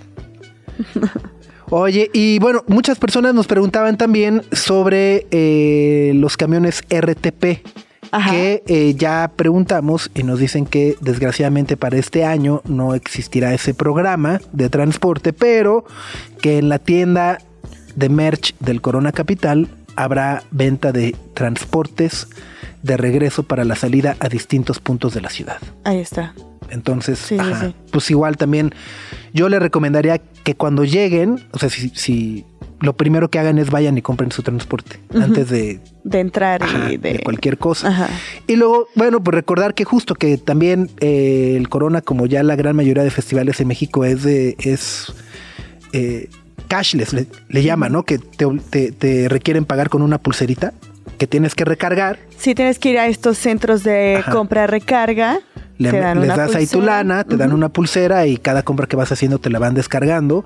Oye, y bueno, muchas personas nos preguntaban también sobre eh, los camiones RTP. Ajá. Que eh, ya preguntamos y nos dicen que desgraciadamente para este año no existirá ese programa de transporte, pero que en la tienda de merch del Corona Capital habrá venta de transportes de regreso para la salida a distintos puntos de la ciudad. Ahí está. Entonces, Sí, sí, ajá, sí. pues igual también yo le recomendaría que cuando lleguen, o sea, si, si lo primero que hagan es vayan y compren su transporte antes de, De entrar ajá, y de... de cualquier cosa. Ajá. Y luego, bueno, pues recordar que justo que también eh, el Corona, como ya la gran mayoría de festivales en México, es de, es eh, cashless, le, le llaman, ¿no? Que te, te- te requieren pagar con una pulserita que tienes que recargar. Si tienes que ir a estos centros de Ajá. compra-recarga, Le- te dan les una das ahí tu pulsera. lana, te dan una pulsera y cada compra que vas haciendo te la van descargando.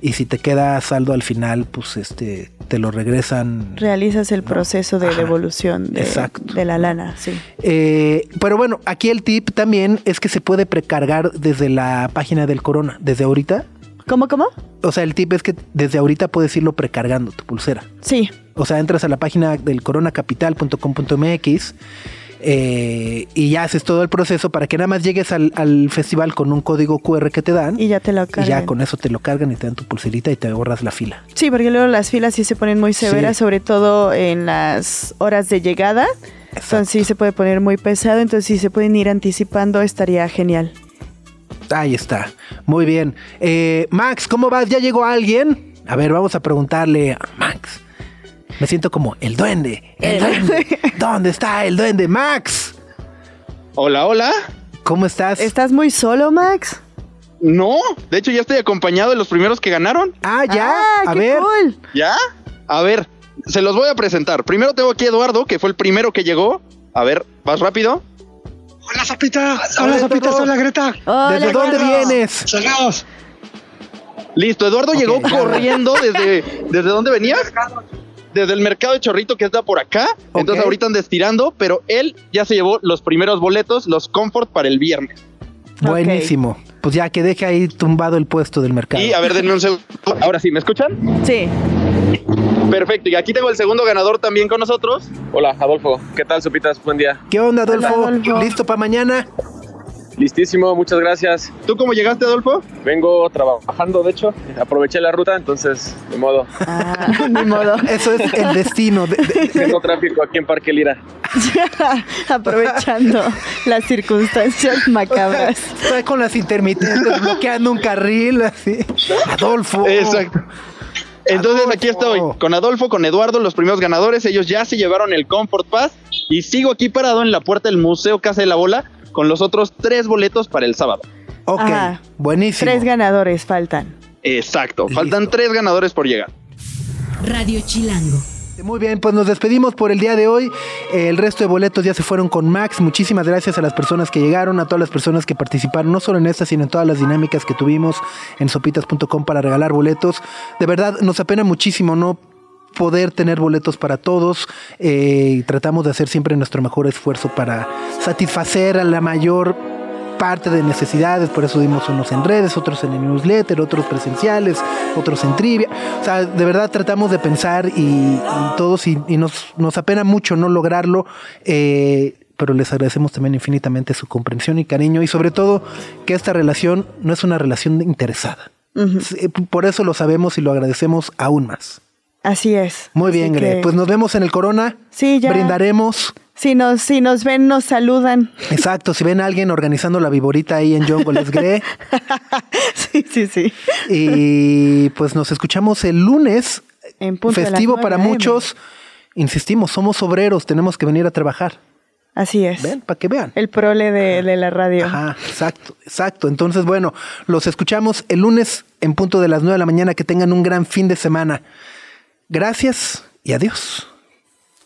Y si te queda saldo al final, pues este te lo regresan. Realizas el proceso de devolución de, de la lana, sí. Eh, pero bueno, aquí el tip también es que se puede precargar desde la página del Corona, desde ahorita. ¿Cómo, cómo? O sea, el tip es que desde ahorita puedes irlo precargando tu pulsera. Sí. O sea, entras a la página del coronacapital.com.mx eh, y ya haces todo el proceso para que nada más llegues al, al festival con un código QR que te dan. Y ya te lo Y cargan. ya con eso te lo cargan y te dan tu pulserita y te ahorras la fila. Sí, porque luego las filas sí se ponen muy severas, Sí. sobre todo en las horas de llegada. Entonces sí se puede poner muy pesado, entonces si se pueden ir anticipando estaría genial. Ahí está. Muy bien. Eh, Max, ¿cómo vas? ¿Ya llegó alguien? A ver, vamos a preguntarle a Max. Me siento como el duende. El duende. ¿Dónde está el duende? Max. Hola, hola. ¿Cómo estás? ¿Estás muy solo, Max? No, de hecho ya estoy acompañado de los primeros que ganaron. Ah, ya. Ah, a qué ver. cool. ¿Ya? A ver, se los voy a presentar. Primero tengo aquí a Eduardo, que fue el primero que llegó. A ver, ¿vas rápido? Hola, Zapita. Hola, Zapita. Hola, Greta. Hola, ¿Desde dónde vienes? Saludos. Listo, Eduardo llegó corriendo desde... ¿Desde dónde venía? Desde el mercado de Chorrito que está por acá. Entonces ahorita anda estirando, pero él ya se llevó los primeros boletos, los Comfort para el viernes. Buenísimo. Pues ya que deje ahí tumbado el puesto del mercado. Y a ver, denme un segundo. Ahora sí, ¿me escuchan? Sí. Perfecto, y aquí tengo el segundo ganador también con nosotros. Hola, Adolfo. ¿Qué tal, Sopitas? Buen día. ¿Qué onda, Adolfo? Hola, Adolfo. ¿Listo para mañana? Listísimo, muchas gracias. ¿Tú cómo llegaste, Adolfo? Vengo trabajando, de hecho. Aproveché la ruta, entonces, de modo. Ah, ni modo. Eso es el destino. de- de- Tengo tráfico aquí en Parque Lira. Aprovechando las circunstancias macabras. Está con las intermitentes bloqueando un carril así. Adolfo. Exacto. Entonces aquí Adolfo. estoy con Adolfo, con Eduardo, los primeros ganadores. Ellos ya se llevaron el Comfort Pass y sigo aquí parado en la puerta del Museo Casa de la Bola con los otros tres boletos para el sábado. Ok, Ajá. buenísimo. Tres ganadores faltan. Exacto. Faltan Listo. tres ganadores por llegar. Radio Chilango. Muy bien, pues nos despedimos por el día de hoy. El resto de boletos ya se fueron con Max. Muchísimas gracias a las personas que llegaron, a todas las personas que participaron, no solo en esta, sino en todas las dinámicas que tuvimos en sopitas.com para regalar boletos. De verdad, nos apena muchísimo no poder tener boletos para todos eh, tratamos de hacer siempre nuestro mejor esfuerzo para satisfacer a la mayor parte de necesidades, por eso dimos unos en redes, otros en el newsletter, otros presenciales, otros en trivia. O sea, de verdad tratamos de pensar y, y todos y, y nos, nos apena mucho no lograrlo. eh, pero les agradecemos también infinitamente su comprensión y cariño y sobre todo que esta relación no es una relación interesada. Sí, Por eso lo sabemos y lo agradecemos aún más. Así es. Muy bien, Gre. que- Pues nos vemos en el Corona. Sí, ya. Brindaremos. Si nos, si nos ven, nos saludan. Exacto, si ven a alguien organizando la viborita ahí en Jungle es Gre. Sí, sí, sí. Y pues nos escuchamos el lunes. En punto Festivo 9 para muchos. Insistimos, somos obreros, tenemos que venir a trabajar. Así es. Ven, para que vean. El prole de, de la radio. Ajá, exacto, exacto. Entonces, bueno, los escuchamos el lunes en punto de las 9 de la mañana. Que tengan un gran fin de semana. Gracias y adiós.